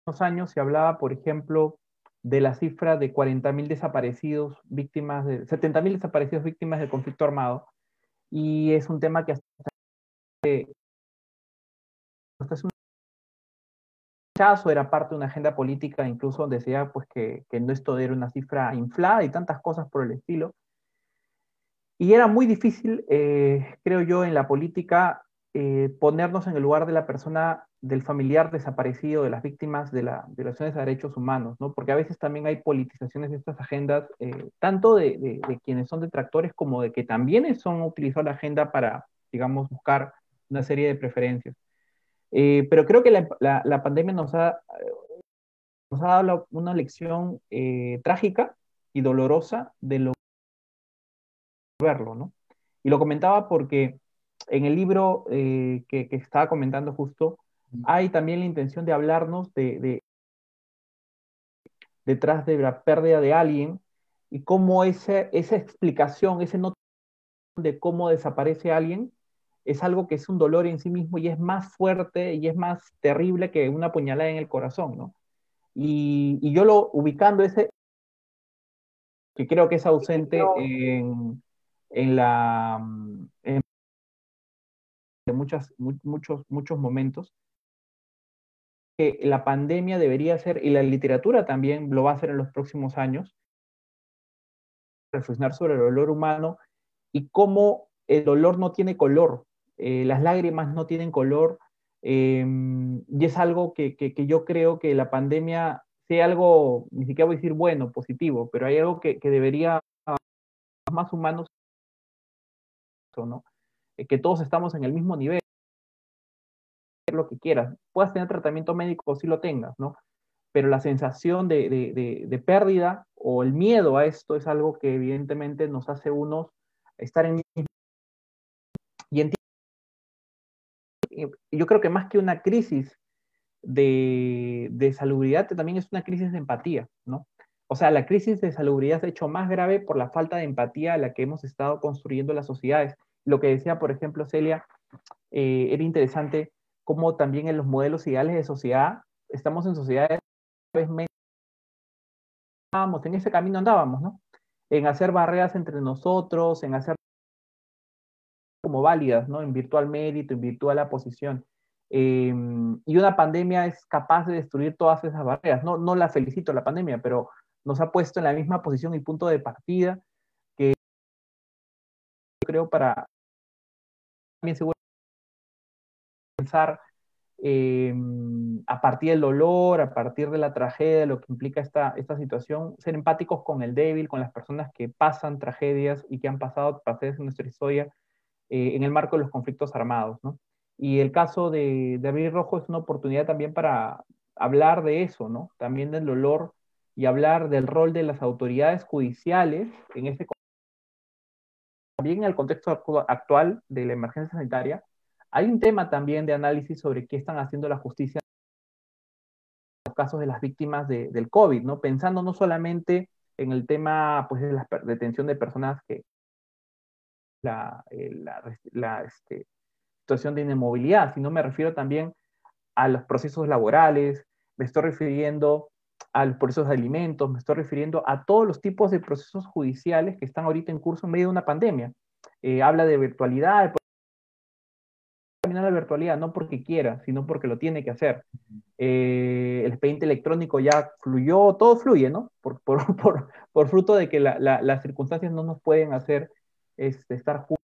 Unos años se hablaba, por ejemplo, de la cifra de 40.000 desaparecidos, víctimas de 70.000 desaparecidos víctimas del conflicto armado, y es un tema que hasta hasta un rechazo era parte de una agenda política, incluso donde decía pues, que, que no esto era una cifra inflada y tantas cosas por el estilo. Y era muy difícil, eh, creo yo, en la política eh, ponernos en el lugar de la persona, del familiar desaparecido, de las víctimas de las violaciones a derechos humanos, ¿no? Porque a veces también hay politizaciones de estas agendas, eh, tanto de, quienes son detractores como de que también son utilizado la agenda para, digamos, buscar una serie de preferencias. Eh, pero creo que la, la, pandemia nos ha, nos ha dado una lección trágica y dolorosa de lo verlo, ¿no? Y lo comentaba porque en el libro eh, que, que, estaba comentando justo, hay también la intención de hablarnos de, de detrás de la pérdida de alguien y cómo ese, esa explicación, ese no de cómo desaparece alguien, es algo que es un dolor en sí mismo y es más fuerte y es más terrible que una puñalada en el corazón, ¿no? Y, y yo lo ubicando ese, que creo que es ausente en, en la, en muchas, muchos, muchos momentos, que la pandemia debería ser, y la literatura también lo va a hacer en los próximos años, reflexionar sobre el dolor humano y cómo el dolor no tiene color, eh, las lágrimas no tienen color, eh, y es algo que, que, yo creo que la pandemia sea algo, ni siquiera voy a decir bueno, positivo, pero hay algo que, que debería más humanos, ¿no? Eh, que todos estamos en el mismo nivel, lo que quieras, puedas tener tratamiento médico si lo tengas, ¿no? Pero la sensación de, de, de, pérdida o el miedo a esto es algo que evidentemente nos hace unos estar en y entiendo yo creo que más que una crisis de, de, salubridad, también es una crisis de empatía, ¿no? O sea, la crisis de salubridad se ha hecho más grave por la falta de empatía a la que hemos estado construyendo las sociedades. Lo que decía, por ejemplo, Celia, eh, era interesante cómo también en los modelos ideales de sociedad, estamos en sociedades cada en ese camino andábamos, ¿no? En hacer barreras entre nosotros, en hacer como válidas, ¿no? En virtual mérito, en virtual la posición. Eh, y una pandemia es capaz de destruir todas esas barreras. No, no la felicito la pandemia, pero, nos ha puesto en la misma posición y punto de partida creo para también seguro pensar em, a partir del dolor, a partir de la tragedia, lo que implica esta, esta situación, ser empáticos con el débil, con las personas que pasan tragedias y que han pasado tragedias en nuestra historia eh, en el marco de los conflictos armados. ¿no? Y el caso de, de Rojo es una oportunidad también para hablar de eso, ¿no? también del dolor y hablar del rol de las autoridades judiciales en este también en el contexto actual de la emergencia sanitaria, hay un tema también de análisis sobre qué están haciendo la justicia en los casos de las víctimas de, del COVID, ¿no? Pensando no solamente en el tema pues, de la detención de personas que la, eh, la, la este, situación de inmovilidad, sino me refiero también a los procesos laborales, me estoy refiriendo a los procesos de alimentos, me estoy refiriendo a todos los tipos de procesos judiciales que están ahorita en curso en medio de una pandemia. Eh, habla de virtualidad, terminar la virtualidad no porque quiera, sino porque lo tiene que hacer. Eh, el expediente electrónico ya fluyó, todo fluye, ¿no? Por, por, por, por fruto de que la, la, las circunstancias no nos pueden hacer este, estar juntos.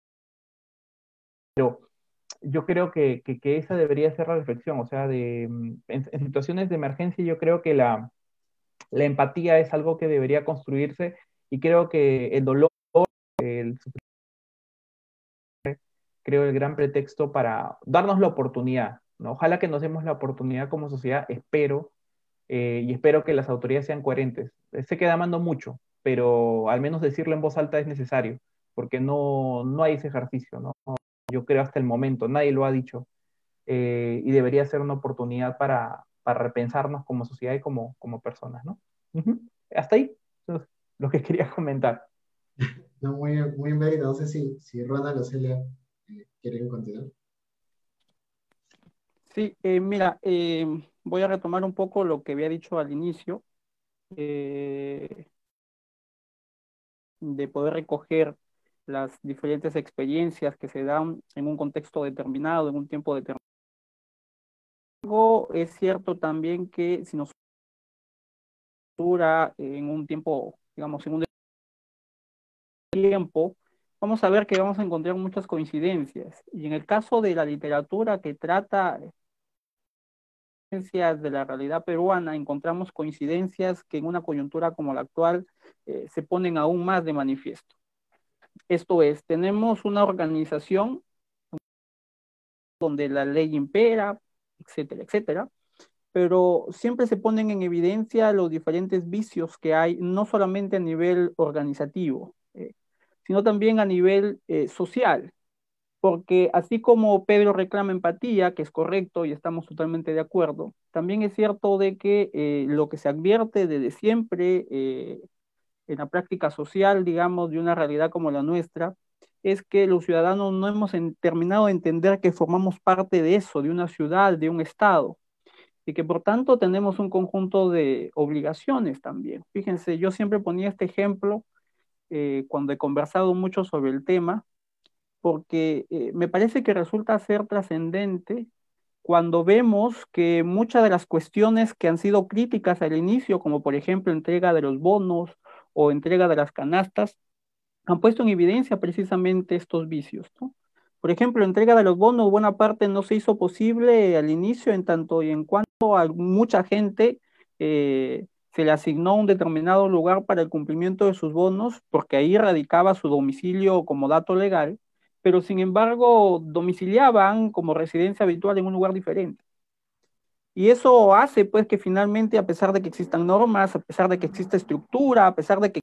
Pero yo creo que, que, que, esa debería ser la reflexión, o sea, de, en, en situaciones de emergencia yo creo que la, la empatía es algo que debería construirse y creo que el dolor, el creo el gran pretexto para darnos la oportunidad. ¿no? Ojalá que nos demos la oportunidad como sociedad, espero, eh, y espero que las autoridades sean coherentes. Sé que mando mucho, pero al menos decirlo en voz alta es necesario, porque no, no hay ese ejercicio, ¿no? Yo creo hasta el momento, nadie lo ha dicho, eh, y debería ser una oportunidad para, para repensarnos como sociedad y como, como personas, ¿no? Uh -huh. Hasta ahí, lo que quería comentar. No, muy, muy bien, no sé si, si Ronald o Celia eh, quieren continuar. Sí, eh, mira, eh, voy a retomar un poco lo que había dicho al inicio, eh, de poder recoger las diferentes experiencias que se dan en un contexto determinado, en un tiempo determinado. Es cierto también que si nos dura en un tiempo, digamos, en un tiempo, vamos a ver que vamos a encontrar muchas coincidencias. Y en el caso de la literatura que trata de la realidad peruana, encontramos coincidencias que en una coyuntura como la actual eh, se ponen aún más de manifiesto. Esto es, tenemos una organización donde la ley impera, etcétera, etcétera, pero siempre se ponen en evidencia los diferentes vicios que hay, no solamente a nivel organizativo, eh, sino también a nivel eh, social. Porque así como Pedro reclama empatía, que es correcto y estamos totalmente de acuerdo, también es cierto de que eh, lo que se advierte desde siempre en la práctica social, digamos, de una realidad como la nuestra, es que los ciudadanos no hemos terminado de entender que formamos parte de eso, de una ciudad, de un Estado, y que por tanto tenemos un conjunto de obligaciones también. Fíjense, yo siempre ponía este ejemplo eh, cuando he conversado mucho sobre el tema, porque eh, me parece que resulta ser trascendente cuando vemos que muchas de las cuestiones que han sido críticas al inicio, como por ejemplo entrega de los bonos o entrega de las canastas, han puesto en evidencia precisamente estos vicios. ¿no? Por ejemplo, entrega de los bonos, buena parte no se hizo posible al inicio en tanto y en cuanto a mucha gente eh, se le asignó un determinado lugar para el cumplimiento de sus bonos, porque ahí radicaba su domicilio como dato legal, pero sin embargo domiciliaban como residencia habitual en un lugar diferente. Y eso hace pues que finalmente, a pesar de que existan normas, a pesar de que exista estructura, a pesar de que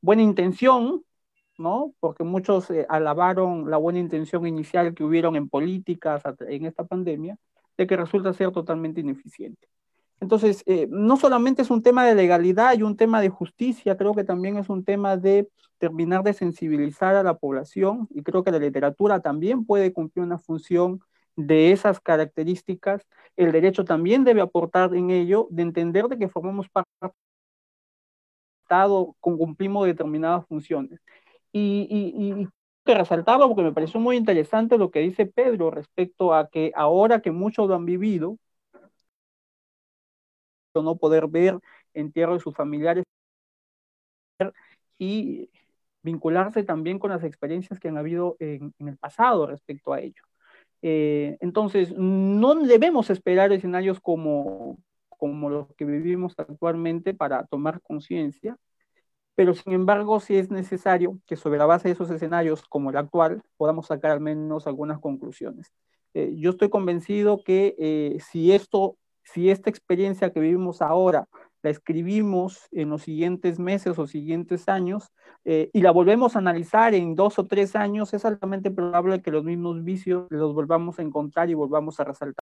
buena intención, ¿no? Porque muchos eh, alabaron la buena intención inicial que hubieron en políticas en esta pandemia, de que resulta ser totalmente ineficiente. Entonces, eh, no solamente es un tema de legalidad y un tema de justicia, creo que también es un tema de terminar de sensibilizar a la población y creo que la literatura también puede cumplir una función de esas características. El derecho también debe aportar en ello, de entender de que formamos parte Estado, cumplimos determinadas funciones. Y, y, y que resaltarlo porque me pareció muy interesante lo que dice Pedro respecto a que ahora que muchos lo han vivido, no poder ver entierro de sus familiares y vincularse también con las experiencias que han habido en, el pasado respecto a ello. Eh, entonces, no debemos esperar escenarios como, como los que vivimos actualmente para tomar conciencia, pero sin embargo sí es necesario que sobre la base de esos escenarios como el actual podamos sacar al menos algunas conclusiones. Eh, yo estoy convencido que eh, si esto, si esta experiencia que vivimos ahora la escribimos en los siguientes meses o siguientes años eh, y la volvemos a analizar en dos o tres años, es altamente probable que los mismos vicios los volvamos a encontrar y volvamos a resaltar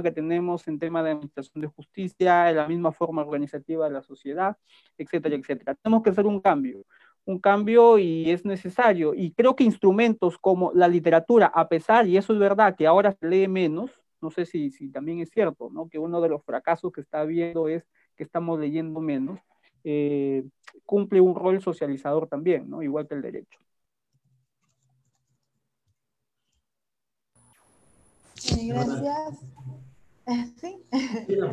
que tenemos en tema de administración de justicia, en la misma forma organizativa de la sociedad, etcétera, etcétera. Tenemos que hacer un cambio, un cambio y es necesario. Y creo que instrumentos como la literatura, a pesar, y eso es verdad, que ahora se lee menos, no sé si, si también es cierto, ¿no? que uno de los fracasos que está habiendo es que estamos leyendo menos, eh, cumple un rol socializador también, ¿no? igual que el derecho. gracias. Sí.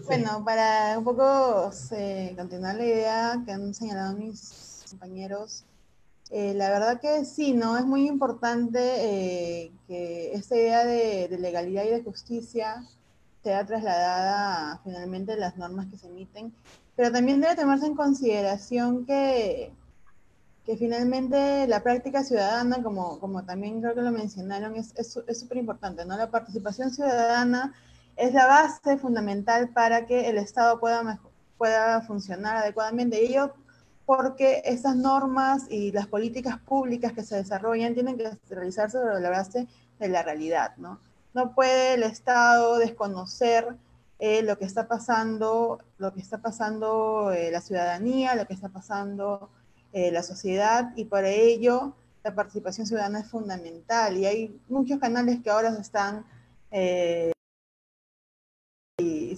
bueno, para un poco eh, continuar la idea que han señalado mis compañeros, eh, la verdad que sí, ¿no? Es muy importante eh, que esta idea de, de, legalidad y de justicia sea trasladada finalmente a las normas que se emiten, pero también debe tomarse en consideración que, que finalmente la práctica ciudadana, como, como también creo que lo mencionaron, es súper es, importante, ¿no? La participación ciudadana es la base fundamental para que el Estado pueda, pueda funcionar adecuadamente. Y ello porque esas normas y las políticas públicas que se desarrollan tienen que realizarse sobre la base de la realidad, ¿no? No puede el Estado desconocer eh, lo que está pasando, lo que está pasando eh, la ciudadanía, lo que está pasando eh, la sociedad, y para ello la participación ciudadana es fundamental. Y hay muchos canales que ahora se están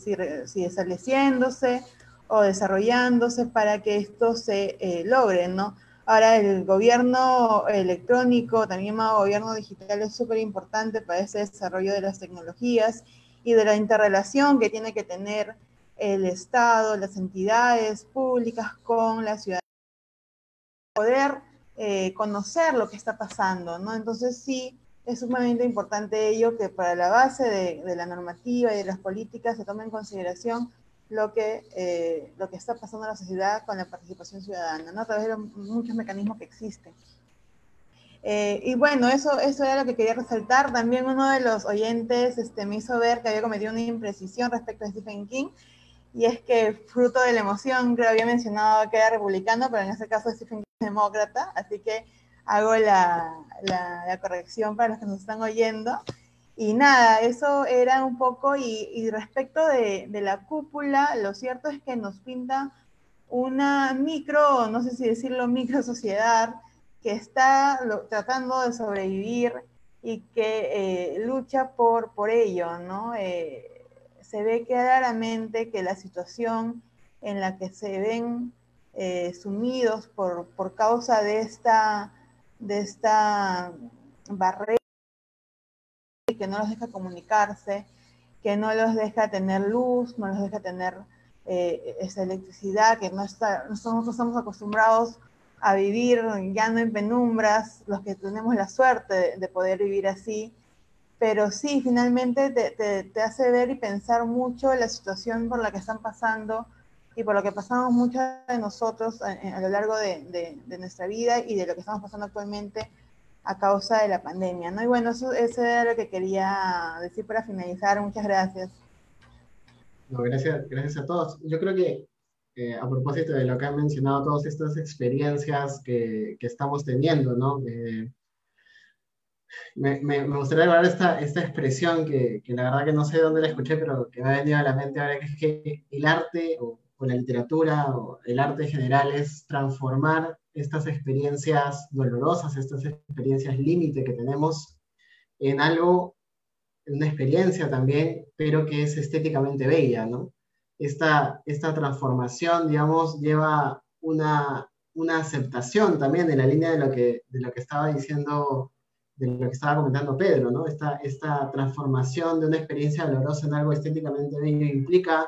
si, estableciéndose o desarrollándose para que esto se eh, logre, ¿no? Ahora el gobierno electrónico, también llamado gobierno digital, es súper importante para ese desarrollo de las tecnologías y de la interrelación que tiene que tener el Estado, las entidades públicas con la ciudadanía, poder eh, conocer lo que está pasando, ¿no? Entonces sí, es sumamente importante ello que para la base de, la normativa y de las políticas se tome en consideración lo que, eh, lo que está pasando en la sociedad con la participación ciudadana, ¿no? a través de muchos mecanismos que existen. Eh, y bueno, eso, eso era lo que quería resaltar. También uno de los oyentes este, me hizo ver que había cometido una imprecisión respecto a Stephen King, y es que fruto de la emoción, creo que había mencionado que era republicano, pero en este caso Stephen King es demócrata, así que hago la, la, corrección para los que nos están oyendo. Y nada, eso era un poco, y, respecto de, de, la cúpula, lo cierto es que nos pinta una micro, no sé si decirlo micro sociedad, que está tratando de sobrevivir y que eh, lucha por, por ello, ¿no? Eh, se ve claramente que la situación en la que se ven eh, sumidos por, por causa de esta de esta barrera que no los deja comunicarse, que no los deja tener luz, no los deja tener eh, esa electricidad, que no está, nosotros estamos acostumbrados a vivir ya no en penumbras, los que tenemos la suerte de, poder vivir así, pero sí, finalmente te, te, hace ver y pensar mucho la situación por la que están pasando y por lo que pasamos muchos de nosotros a, lo largo de, nuestra vida y de lo que estamos pasando actualmente a causa de la pandemia, ¿no? Y bueno, eso, era lo que quería decir para finalizar. Muchas gracias. gracias, gracias a todos. Yo creo que eh, a propósito de lo que han mencionado, todas estas experiencias que, que estamos teniendo, ¿no? Eh, me, me, gustaría hablar esta, esta expresión que, que, la verdad que no sé dónde la escuché, pero que me ha venido a la mente ahora, que es que el arte o o la literatura o el arte en general es transformar estas experiencias dolorosas, estas experiencias límite que tenemos en algo, en una experiencia también, pero que es estéticamente bella, ¿no? Esta, esta transformación, digamos, lleva una, una aceptación también en la línea de lo que, de lo que estaba diciendo, de lo que estaba comentando Pedro, ¿no? Esta, esta transformación de una experiencia dolorosa en algo estéticamente bello implica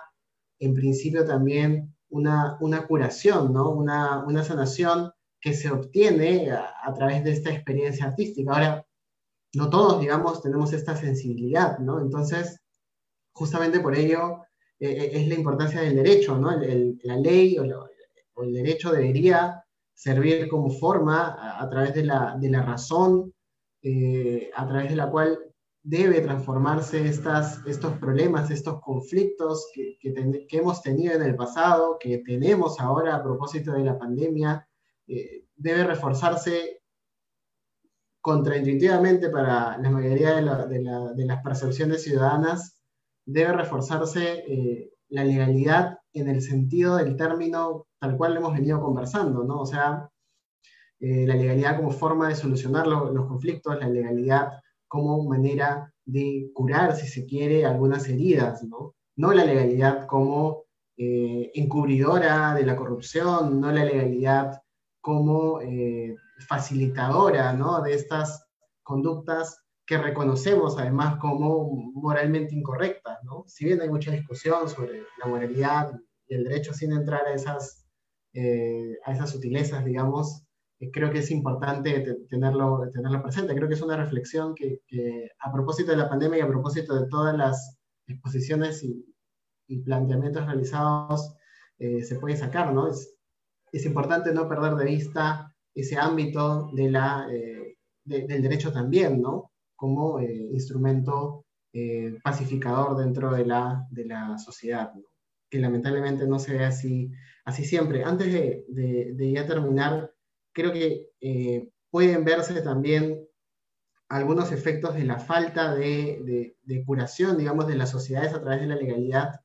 en principio también una, una curación, ¿no? Una, una sanación que se obtiene a, través de esta experiencia artística. Ahora, no todos, digamos, tenemos esta sensibilidad, ¿no? Entonces, justamente por ello eh, eh, es la importancia del derecho, ¿no? la ley o, el derecho debería servir como forma a, través de la, de la razón, eh, a través de la cual debe transformarse estas, estos problemas, estos conflictos que, que, hemos tenido en el pasado, que tenemos ahora a propósito de la pandemia, debe reforzarse contraintuitivamente para la mayoría de, las percepciones ciudadanas, debe reforzarse eh, la legalidad en el sentido del término tal cual hemos venido conversando, ¿no? O sea, eh, la legalidad como forma de solucionar los conflictos, la legalidad como manera de curar, si se quiere, algunas heridas, ¿no? No la legalidad como eh, encubridora de la corrupción, no la legalidad como facilitadora ¿no? de estas conductas que reconocemos además como moralmente incorrectas. ¿no? Si bien hay mucha discusión sobre la moralidad y el derecho sin entrar a esas, eh, a esas sutilezas, digamos, eh, creo que es importante tenerlo, tenerlo presente. Creo que es una reflexión que, a propósito de la pandemia y a propósito de todas las exposiciones y, planteamientos realizados eh, se puede sacar. ¿no? Es, es importante no perder de vista ese ámbito de la, eh, del derecho también, ¿no? Como eh, instrumento eh, pacificador dentro de la, de la sociedad, que lamentablemente no se ve así, así siempre. Antes de, de, ya terminar, creo que pueden verse también algunos efectos de la falta de, de, curación, digamos, de las sociedades a través de la legalidad.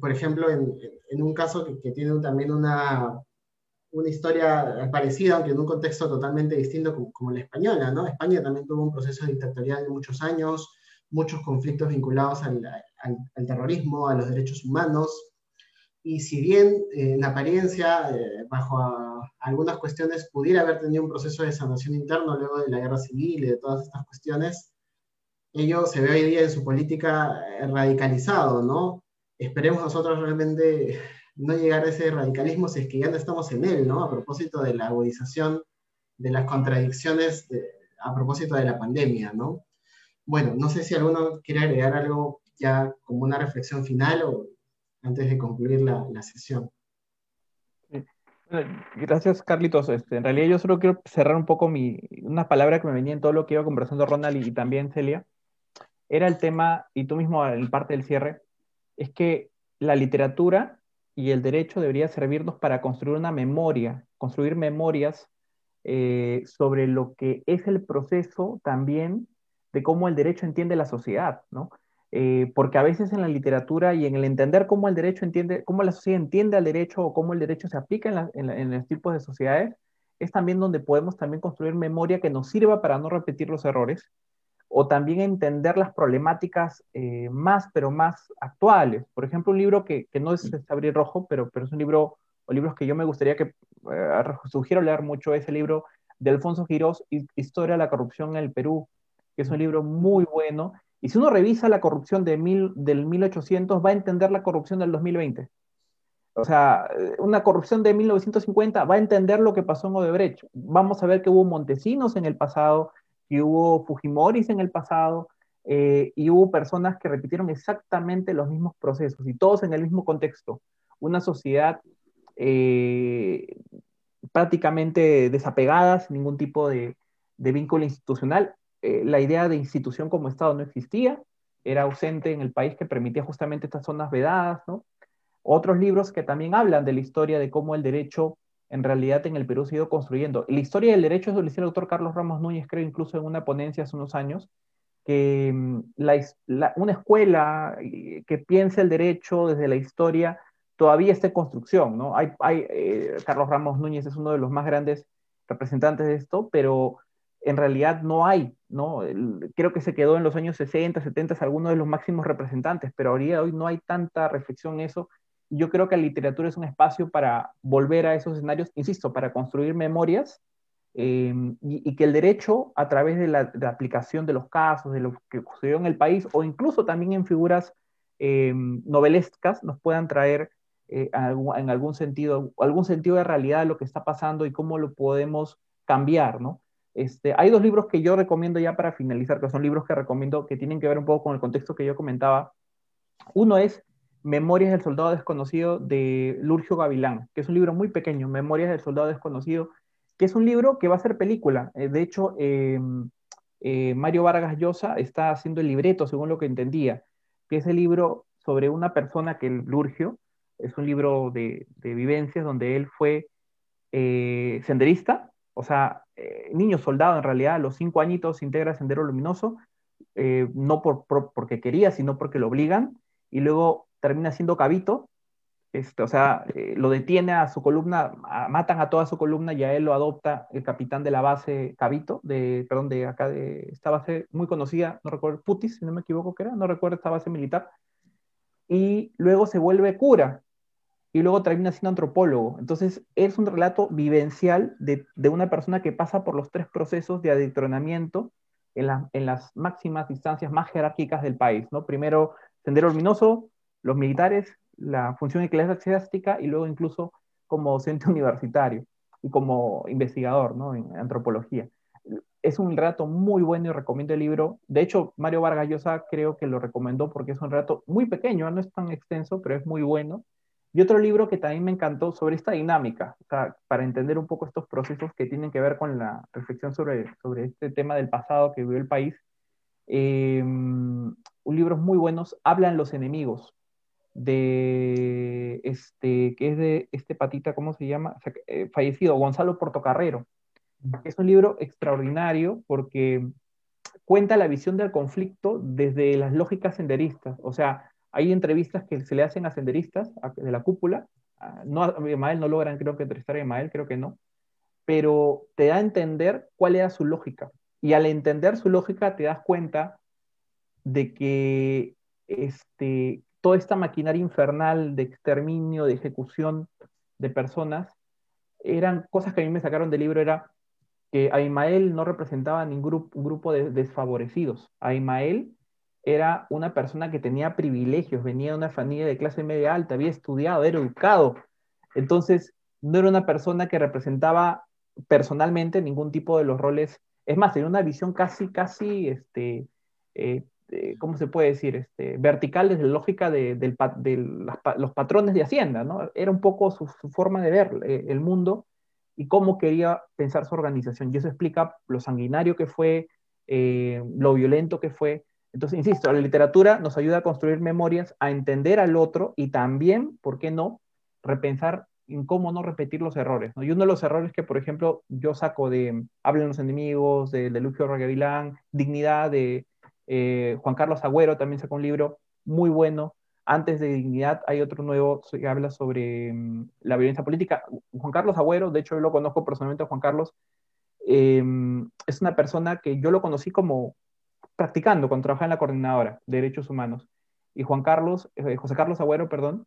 Por ejemplo, en, en un caso que, que tiene también una una historia parecida, aunque en un contexto totalmente distinto como, la española, ¿no? España también tuvo un proceso dictatorial de muchos años, muchos conflictos vinculados al, terrorismo, a los derechos humanos, y si bien eh, en apariencia, eh, bajo algunas cuestiones, pudiera haber tenido un proceso de sanación interno luego de la guerra civil y de todas estas cuestiones, ello se ve hoy día en su política eh, radicalizado, ¿no? Esperemos nosotros realmente no llegar a ese radicalismo si es que ya no estamos en él, ¿no? A propósito de la agudización de las contradicciones a propósito de la pandemia, ¿no? Bueno, no sé si alguno quiere agregar algo ya como una reflexión final o antes de concluir la, la sesión. Gracias, Carlitos. Este, en realidad yo solo quiero cerrar un poco mi, una palabra que me venía en todo lo que iba conversando Ronald y, también Celia. Era el tema, y tú mismo en parte del cierre, es que la literatura y el derecho debería servirnos para construir una memoria, construir memorias eh, sobre lo que es el proceso también de cómo el derecho entiende la sociedad, ¿no? Eh, porque a veces en la literatura y en el entender cómo el derecho entiende, cómo la sociedad entiende al derecho o cómo el derecho se aplica en, los tipos de sociedades, es también donde podemos también construir memoria que nos sirva para no repetir los errores o también entender las problemáticas eh, más, pero más actuales. Por ejemplo, un libro que, que no es Abrir Rojo, pero, pero es un libro, o libros que yo me gustaría que eh, sugiero leer mucho, es el libro de Alfonso Girós, Historia de la corrupción en el Perú, que es un libro muy bueno. Y si uno revisa la corrupción de mil, del 1800, va a entender la corrupción del 2020. O sea, una corrupción de 1950 va a entender lo que pasó en Odebrecht. Vamos a ver que hubo montesinos en el pasado, que hubo Fujimoris en el pasado eh, y hubo personas que repitieron exactamente los mismos procesos y todos en el mismo contexto. Una sociedad eh, prácticamente desapegada, sin ningún tipo de, vínculo institucional. Eh, la idea de institución como Estado no existía, era ausente en el país que permitía justamente estas zonas vedadas. Otros libros que también hablan de la historia de cómo el derecho en realidad en el Perú se ha ido construyendo. La historia del derecho es lo decía el doctor Carlos Ramos Núñez, creo incluso en una ponencia hace unos años, que mm, una escuela eh, que piense el derecho desde la historia todavía está en construcción, ¿no? Hay, hay eh, Carlos Ramos Núñez es uno de los más grandes representantes de esto, pero en realidad no hay, ¿no? creo que se quedó en los años 60, 70 algunos de los máximos representantes, pero ahorita hoy no hay tanta reflexión en eso yo creo que la literatura es un espacio para volver a esos escenarios, insisto, para construir memorias em, y, que el derecho, a través de la, aplicación de los casos, de lo que sucedió en el país, o incluso también en figuras em, novelescas nos puedan traer eh, en algún sentido, algún sentido de realidad de lo que está pasando y cómo lo podemos cambiar, ¿no? Este, hay dos libros que yo recomiendo ya para finalizar, que son libros que recomiendo que tienen que ver un poco con el contexto que yo comentaba. Uno es Memorias del Soldado Desconocido de Lurgio Gavilán, que es un libro muy pequeño, Memorias del Soldado Desconocido, que es un libro que va a ser película. Eh, de hecho, em, eh, Mario Vargas Llosa está haciendo el libreto, según lo que entendía, que es el libro sobre una persona que Lurgio, es un libro de, vivencias donde él fue eh, senderista, o sea, niño soldado en realidad, a los cinco añitos integra Sendero Luminoso, no por, porque quería, sino porque lo obligan, y luego termina siendo cabito, este, o sea, eh, lo detiene a su columna, matan a toda su columna y a él lo adopta el capitán de la base Cabito, de, perdón, de acá de esta base muy conocida, no recuerdo, Putis, si no me equivoco que era, no recuerdo esta base militar, y luego se vuelve cura, y luego termina siendo antropólogo. Entonces, es un relato vivencial de, de una persona que pasa por los tres procesos de adoctrinamiento en, en las máximas distancias más jerárquicas del país, ¿no? Primero, Sendero Luminoso, los militares, la función eclesiástica y luego incluso como docente universitario y como investigador ¿no? en antropología. Es un relato muy bueno y recomiendo el libro. De hecho, Mario Vargas Llosa creo que lo recomendó porque es un relato muy pequeño, no es tan extenso, pero es muy bueno. Y otro libro que también me encantó sobre esta dinámica, para entender un poco estos procesos que tienen que ver con la reflexión sobre, sobre este tema del pasado que vivió el país. Eh, un libro muy buenos, Hablan los enemigos, de este, que es de este patita, ¿cómo se llama? Eh, fallecido, Gonzalo Portocarrero. Es un libro extraordinario porque cuenta la visión del conflicto desde las lógicas senderistas. O sea, hay entrevistas que se le hacen a senderistas de la cúpula. No, a Emael no logran, creo que entrevistar a Emael, creo que no. Pero te da a entender cuál era su lógica. Y al entender su lógica te das cuenta de que este, toda esta maquinaria infernal de exterminio, de ejecución de personas, eran cosas que a mí me sacaron del libro, era que Aimael no representaba ningún grupo, de desfavorecidos. Aimael era una persona que tenía privilegios, venía de una familia de clase media alta, había estudiado, era educado. Entonces, no era una persona que representaba personalmente ningún tipo de los roles. Es más, tenía una visión casi, casi este, eh, este, ¿cómo se puede decir? Este, vertical desde la lógica de, los patrones de Hacienda, ¿no? Era un poco su, forma de ver eh, el mundo y cómo quería pensar su organización. Y eso explica lo sanguinario que fue, eh, lo violento que fue. Entonces, insisto, la literatura nos ayuda a construir memorias, a entender al otro y también, ¿por qué no?, repensar en cómo no repetir los errores. Y uno de los errores que, por ejemplo, yo saco de Hablen los enemigos, de, de Lucio Regavilán, Dignidad, de, eh, Juan Carlos Agüero también sacó un libro muy bueno. Antes de Dignidad hay otro nuevo que habla sobre mm, la violencia política. Juan Carlos Agüero, de hecho yo lo conozco personalmente a Juan Carlos, em, es una persona que yo lo conocí como practicando cuando trabajaba en la coordinadora de derechos humanos. Y Juan Carlos, eh, José Carlos Agüero, perdón,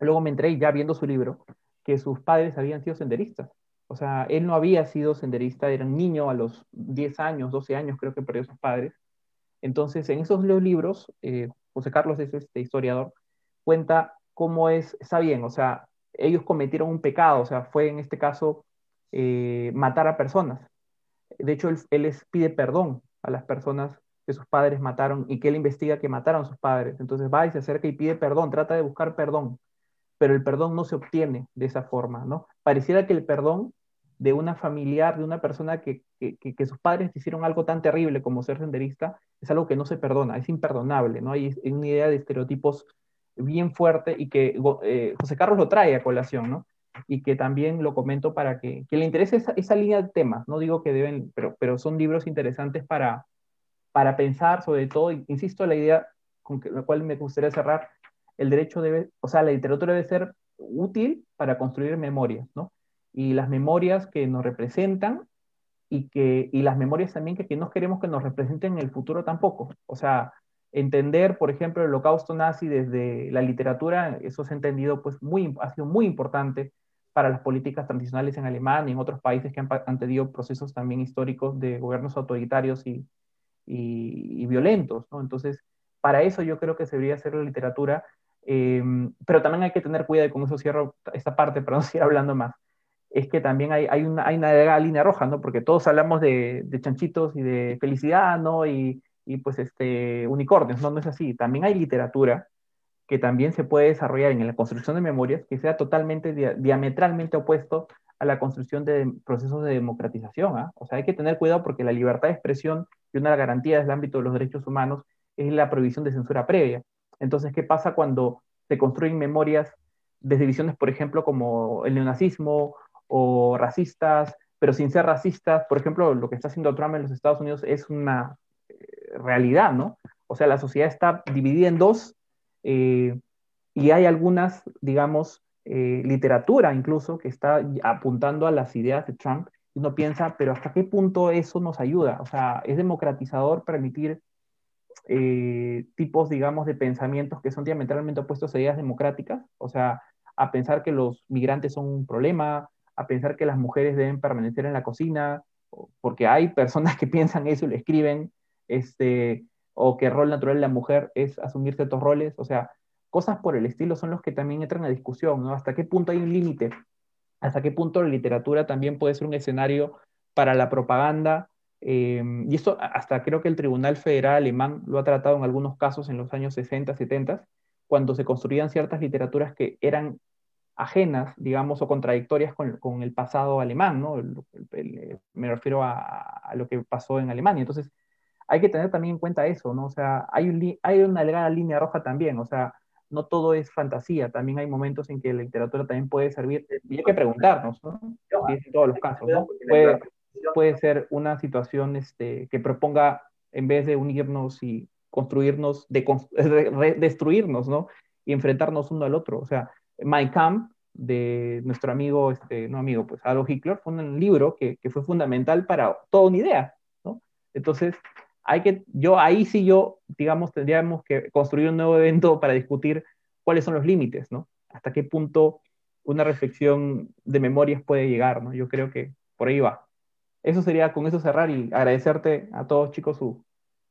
luego me entré ya viendo su libro, que sus padres habían sido senderistas. O sea, él no había sido senderista, era un niño a los 10 años, 12 años creo que perdió sus padres. Entonces, en esos libros, eh, José Carlos es este historiador, cuenta cómo es, está bien, o sea, ellos cometieron un pecado, o sea, fue en este caso eh, matar a personas. De hecho, él, les pide perdón a las personas que sus padres mataron y que él investiga que mataron sus padres. Entonces va y se acerca y pide perdón, trata de buscar perdón, pero el perdón no se obtiene de esa forma, ¿no? Pareciera que el perdón de una familiar, de una persona que, que, sus padres hicieron algo tan terrible como ser senderista, es algo que no se perdona, es imperdonable, ¿no? Hay una idea de estereotipos bien fuerte y que eh, José Carlos lo trae a colación, ¿no? Y que también lo comento para que, que le interese esa, esa, línea de temas, no digo que deben, pero, pero son libros interesantes para, para pensar sobre todo, insisto, la idea con la cual me gustaría cerrar, el derecho debe, o sea, la literatura debe ser útil para construir memorias, ¿no? y las memorias que nos representan y, que, y las memorias también que, que no queremos que nos representen en el futuro tampoco. O sea, entender, por ejemplo, el holocausto nazi desde la literatura, eso se ha entendido, pues muy, ha sido muy importante para las políticas tradicionales en Alemania y en otros países que han, han tenido procesos también históricos de gobiernos autoritarios y, y, violentos, ¿no? Entonces, para eso yo creo que se debería hacer la literatura, em, pero también hay que tener cuidado, con eso cierro esta parte, para no seguir hablando más, es que también hay, hay, una, hay una línea roja, ¿no? Porque todos hablamos de, de chanchitos y de felicidad, ¿no? Y, y pues este, unicornios, no, no es así. También hay literatura que también se puede desarrollar en la construcción de memorias que sea totalmente diametralmente opuesto a la construcción de procesos de democratización. ¿ah? O sea, hay que tener cuidado porque la libertad de expresión y una de las garantías del ámbito de los derechos humanos es la prohibición de censura previa. Entonces, ¿qué pasa cuando se construyen memorias desde visiones, por ejemplo, como el neonazismo o racistas, pero sin ser racistas? Por ejemplo, lo que está haciendo Trump en los Estados Unidos es una realidad, ¿no? O sea, la sociedad está dividida en dos eh, y hay algunas, digamos, eh, literatura incluso que está apuntando a las ideas de Trump uno piensa, pero ¿hasta qué punto eso nos ayuda? O sea, ¿es democratizador permitir eh, tipos, digamos, de pensamientos que son diametralmente opuestos a ideas democráticas? O sea, a pensar que los migrantes son un problema, a pensar que las mujeres deben permanecer en la cocina, porque hay personas que piensan eso y lo escriben, este, o que el rol natural de la mujer es asumir ciertos roles, o sea, cosas por el estilo son los que también entran a discusión, ¿no? ¿Hasta qué punto hay un límite? ¿Hasta qué punto la literatura también puede ser un escenario para la propaganda? Em, y esto hasta creo que el Tribunal Federal Alemán lo ha tratado en algunos casos en los años 60, 70, cuando se construían ciertas literaturas que eran ajenas, digamos, o contradictorias con, con el pasado alemán, ¿no? me refiero a, a, lo que pasó en Alemania. Entonces, hay que tener también en cuenta eso, ¿no? O sea, hay, hay una delgada línea roja también, o sea, no todo es fantasía, también hay momentos en que la literatura también puede servir, y hay que preguntarnos, ¿no? en todos los casos, ¿no? Puede, puede ser una situación este, que proponga, en vez de unirnos y construirnos, de, destruirnos, ¿no? Y enfrentarnos uno al otro. O sea, My Camp, de nuestro amigo, este, no amigo, pues Adolf Hitler, fue un libro que, que fue fundamental para toda una idea, ¿no? Entonces, hay que, yo ahí sí yo, digamos, tendríamos que construir un nuevo evento para discutir cuáles son los límites, ¿no? Hasta qué punto una reflexión de memorias puede llegar, ¿no? Yo creo que por ahí va. Eso sería con eso cerrar y agradecerte a todos chicos su,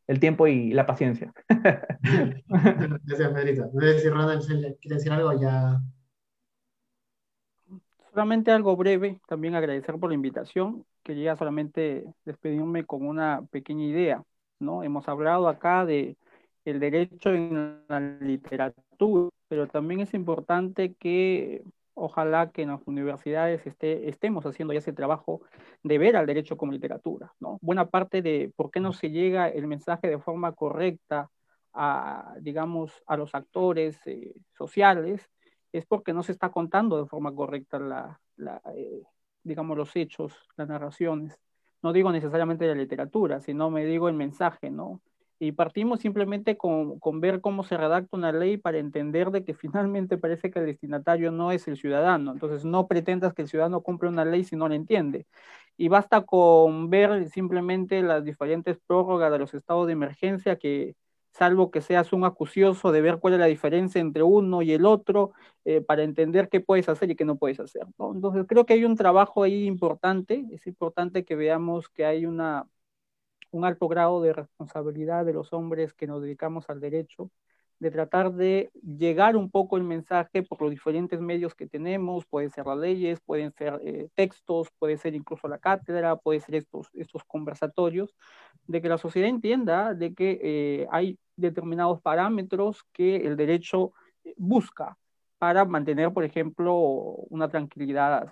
el tiempo y la paciencia. Gracias, Pedrito. No sé si Ronald quiere decir algo ya. Solamente algo breve, también agradecer por la invitación. Quería solamente despedirme con una pequeña idea. ¿No? Hemos hablado acá de el derecho en la literatura, pero también es importante que ojalá que en las universidades esté, estemos haciendo ya ese trabajo de ver al derecho como literatura. Buena parte de por qué no se llega el mensaje de forma correcta a, digamos, a los actores eh, sociales, es porque no se está contando de forma correcta la eh, digamos, los hechos, las narraciones no digo necesariamente la literatura, sino me digo el mensaje, ¿no? Y partimos simplemente con, con, ver cómo se redacta una ley para entender de que finalmente parece que el destinatario no es el ciudadano. Entonces no pretendas que el ciudadano cumpla una ley si no la entiende. Y basta con ver simplemente las diferentes prórrogas de los estados de emergencia que, salvo que seas un acucioso de ver cuál es la diferencia entre uno y el otro, eh, para entender qué puedes hacer y qué no puedes hacer. Entonces creo que hay un trabajo ahí importante, es importante que veamos que hay una, un alto grado de responsabilidad de los hombres que nos dedicamos al derecho de tratar de llegar un poco el mensaje por los diferentes medios que tenemos, pueden ser las leyes, pueden ser eh, textos, puede ser incluso la cátedra, puede ser estos, estos conversatorios, de que la sociedad entienda de que eh, hay determinados parámetros que el derecho busca para mantener, por ejemplo, una tranquilidad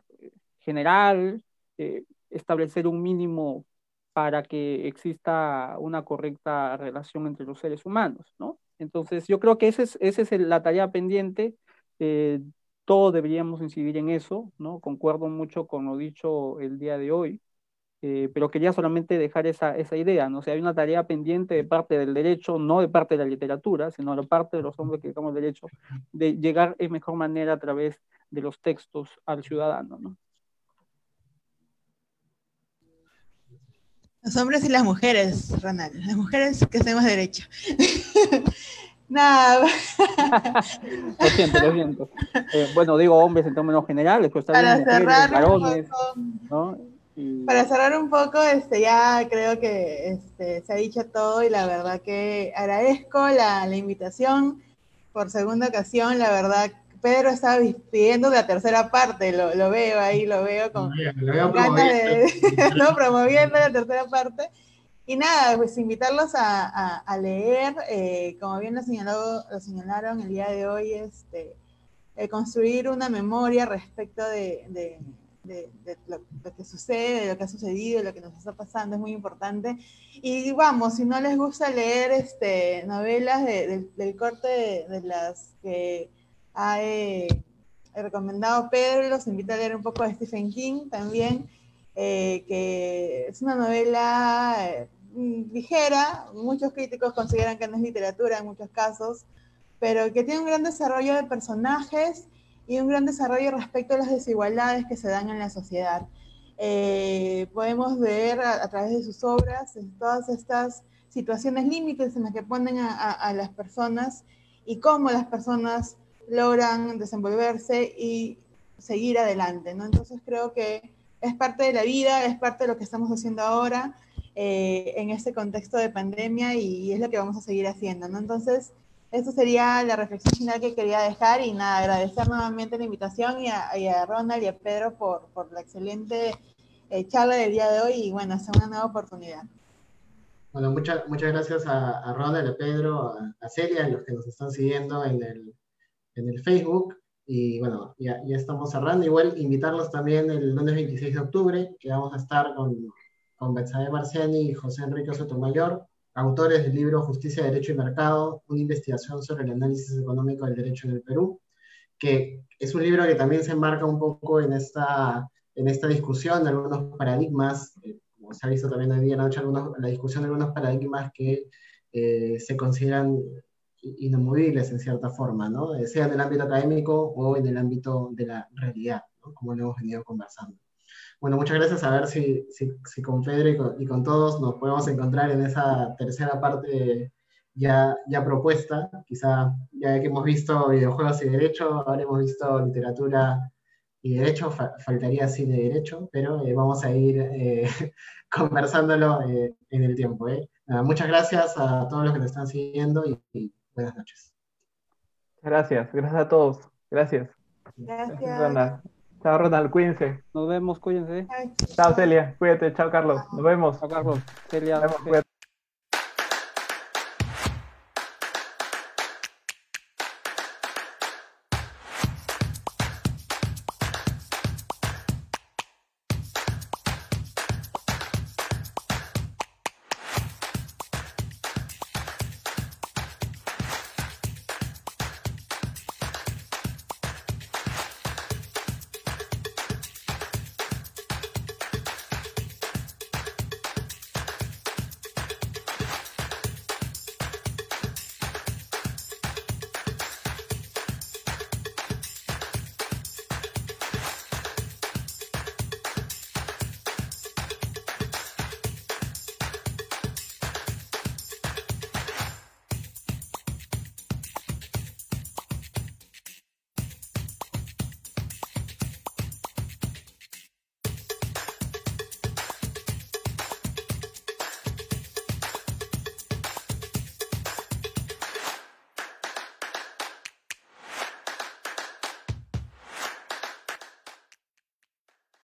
general, eh, establecer un mínimo para que exista una correcta relación entre los seres humanos, ¿no? Entonces, yo creo que esa es, ese es la tarea pendiente. Eh, todos deberíamos incidir en eso, ¿no? Concuerdo mucho con lo dicho el día de hoy, eh, pero quería solamente dejar esa, esa idea, ¿no? O sea, hay una tarea pendiente de parte del derecho, no de parte de la literatura, sino de parte de los hombres que el derecho, de llegar en mejor manera a través de los textos al ciudadano, ¿no? Los hombres y las mujeres, Ronald. Las mujeres que hacemos derecho. Nada. lo siento, lo siento. Eh, bueno, digo hombres en términos generales, pues también mujeres, varones, ¿no? Para cerrar un poco, este, ya creo que este, se ha dicho todo y la verdad que agradezco la, la invitación por segunda ocasión. La verdad, Pedro estaba pidiendo la tercera parte, lo, lo veo ahí, lo veo con ganas de, ¿no? promoviendo la tercera parte. Y nada, pues invitarlos a, a, leer, eh, como bien lo, señaló, lo señalaron el día de hoy, este, eh, construir una memoria respecto de, de, de lo, que sucede, de lo que ha sucedido, de lo que nos está pasando, es muy importante. Y vamos, si no les gusta leer este, novelas del corte de, las que ha eh, recomendado Pedro, los invito a leer un poco de Stephen King también, que es una novela Mm, ligera, muchos críticos consideran que no es literatura en muchos casos, pero que tiene un gran desarrollo de personajes y un gran desarrollo respecto a las desigualdades que se dan en la sociedad. Eh, podemos ver a, través de sus obras todas estas situaciones límites en las que ponen a, las personas y cómo las personas logran desenvolverse y seguir adelante. ¿no? Entonces creo que es parte de la vida, es parte de lo que estamos haciendo ahora eh, en este contexto de pandemia y es lo que vamos a seguir haciendo, ¿no? Entonces, eso sería la reflexión final que quería dejar y nada, agradecer nuevamente la invitación y a, Ronald y a Pedro por, por la excelente eh, charla del día de hoy y bueno, hasta una nueva oportunidad. Bueno, muchas muchas gracias a, Ronald, a Pedro, a, Celia, a los que nos están siguiendo en el, en el Facebook. Y bueno, ya, ya estamos cerrando. Igual invitarlos también el lunes 26 de octubre, que vamos a estar con con Betsabe Marciani y José Enrique Sotomayor, autores del libro Justicia, Derecho y Mercado, una investigación sobre el análisis económico del derecho en el Perú, que es un libro que también se enmarca un poco en esta, en esta discusión de algunos paradigmas, eh, como se ha visto también hoy día en la noche, la discusión de algunos paradigmas que eh, se consideran inamovibles en cierta forma, ¿no? Eh, sea en el ámbito académico o en el ámbito de la realidad, ¿no? como lo hemos venido conversando. Bueno, muchas gracias. A ver si, si, con Pedro y con, todos nos podemos encontrar en esa tercera parte ya, ya propuesta. Quizá ya que hemos visto videojuegos y derecho, ahora hemos visto literatura y derecho, faltaría cine y derecho, pero eh, vamos a ir eh, conversándolo eh, en el tiempo. muchas gracias a todos los que nos están siguiendo y, buenas noches. Gracias, gracias a todos. Gracias. Gracias. Chao, Ronald, cuídense. Nos vemos, cuídense. Chao, Celia, cuídate. Chao, Carlos. Nos vemos. Chao, Carlos. Celia. Nos vemos,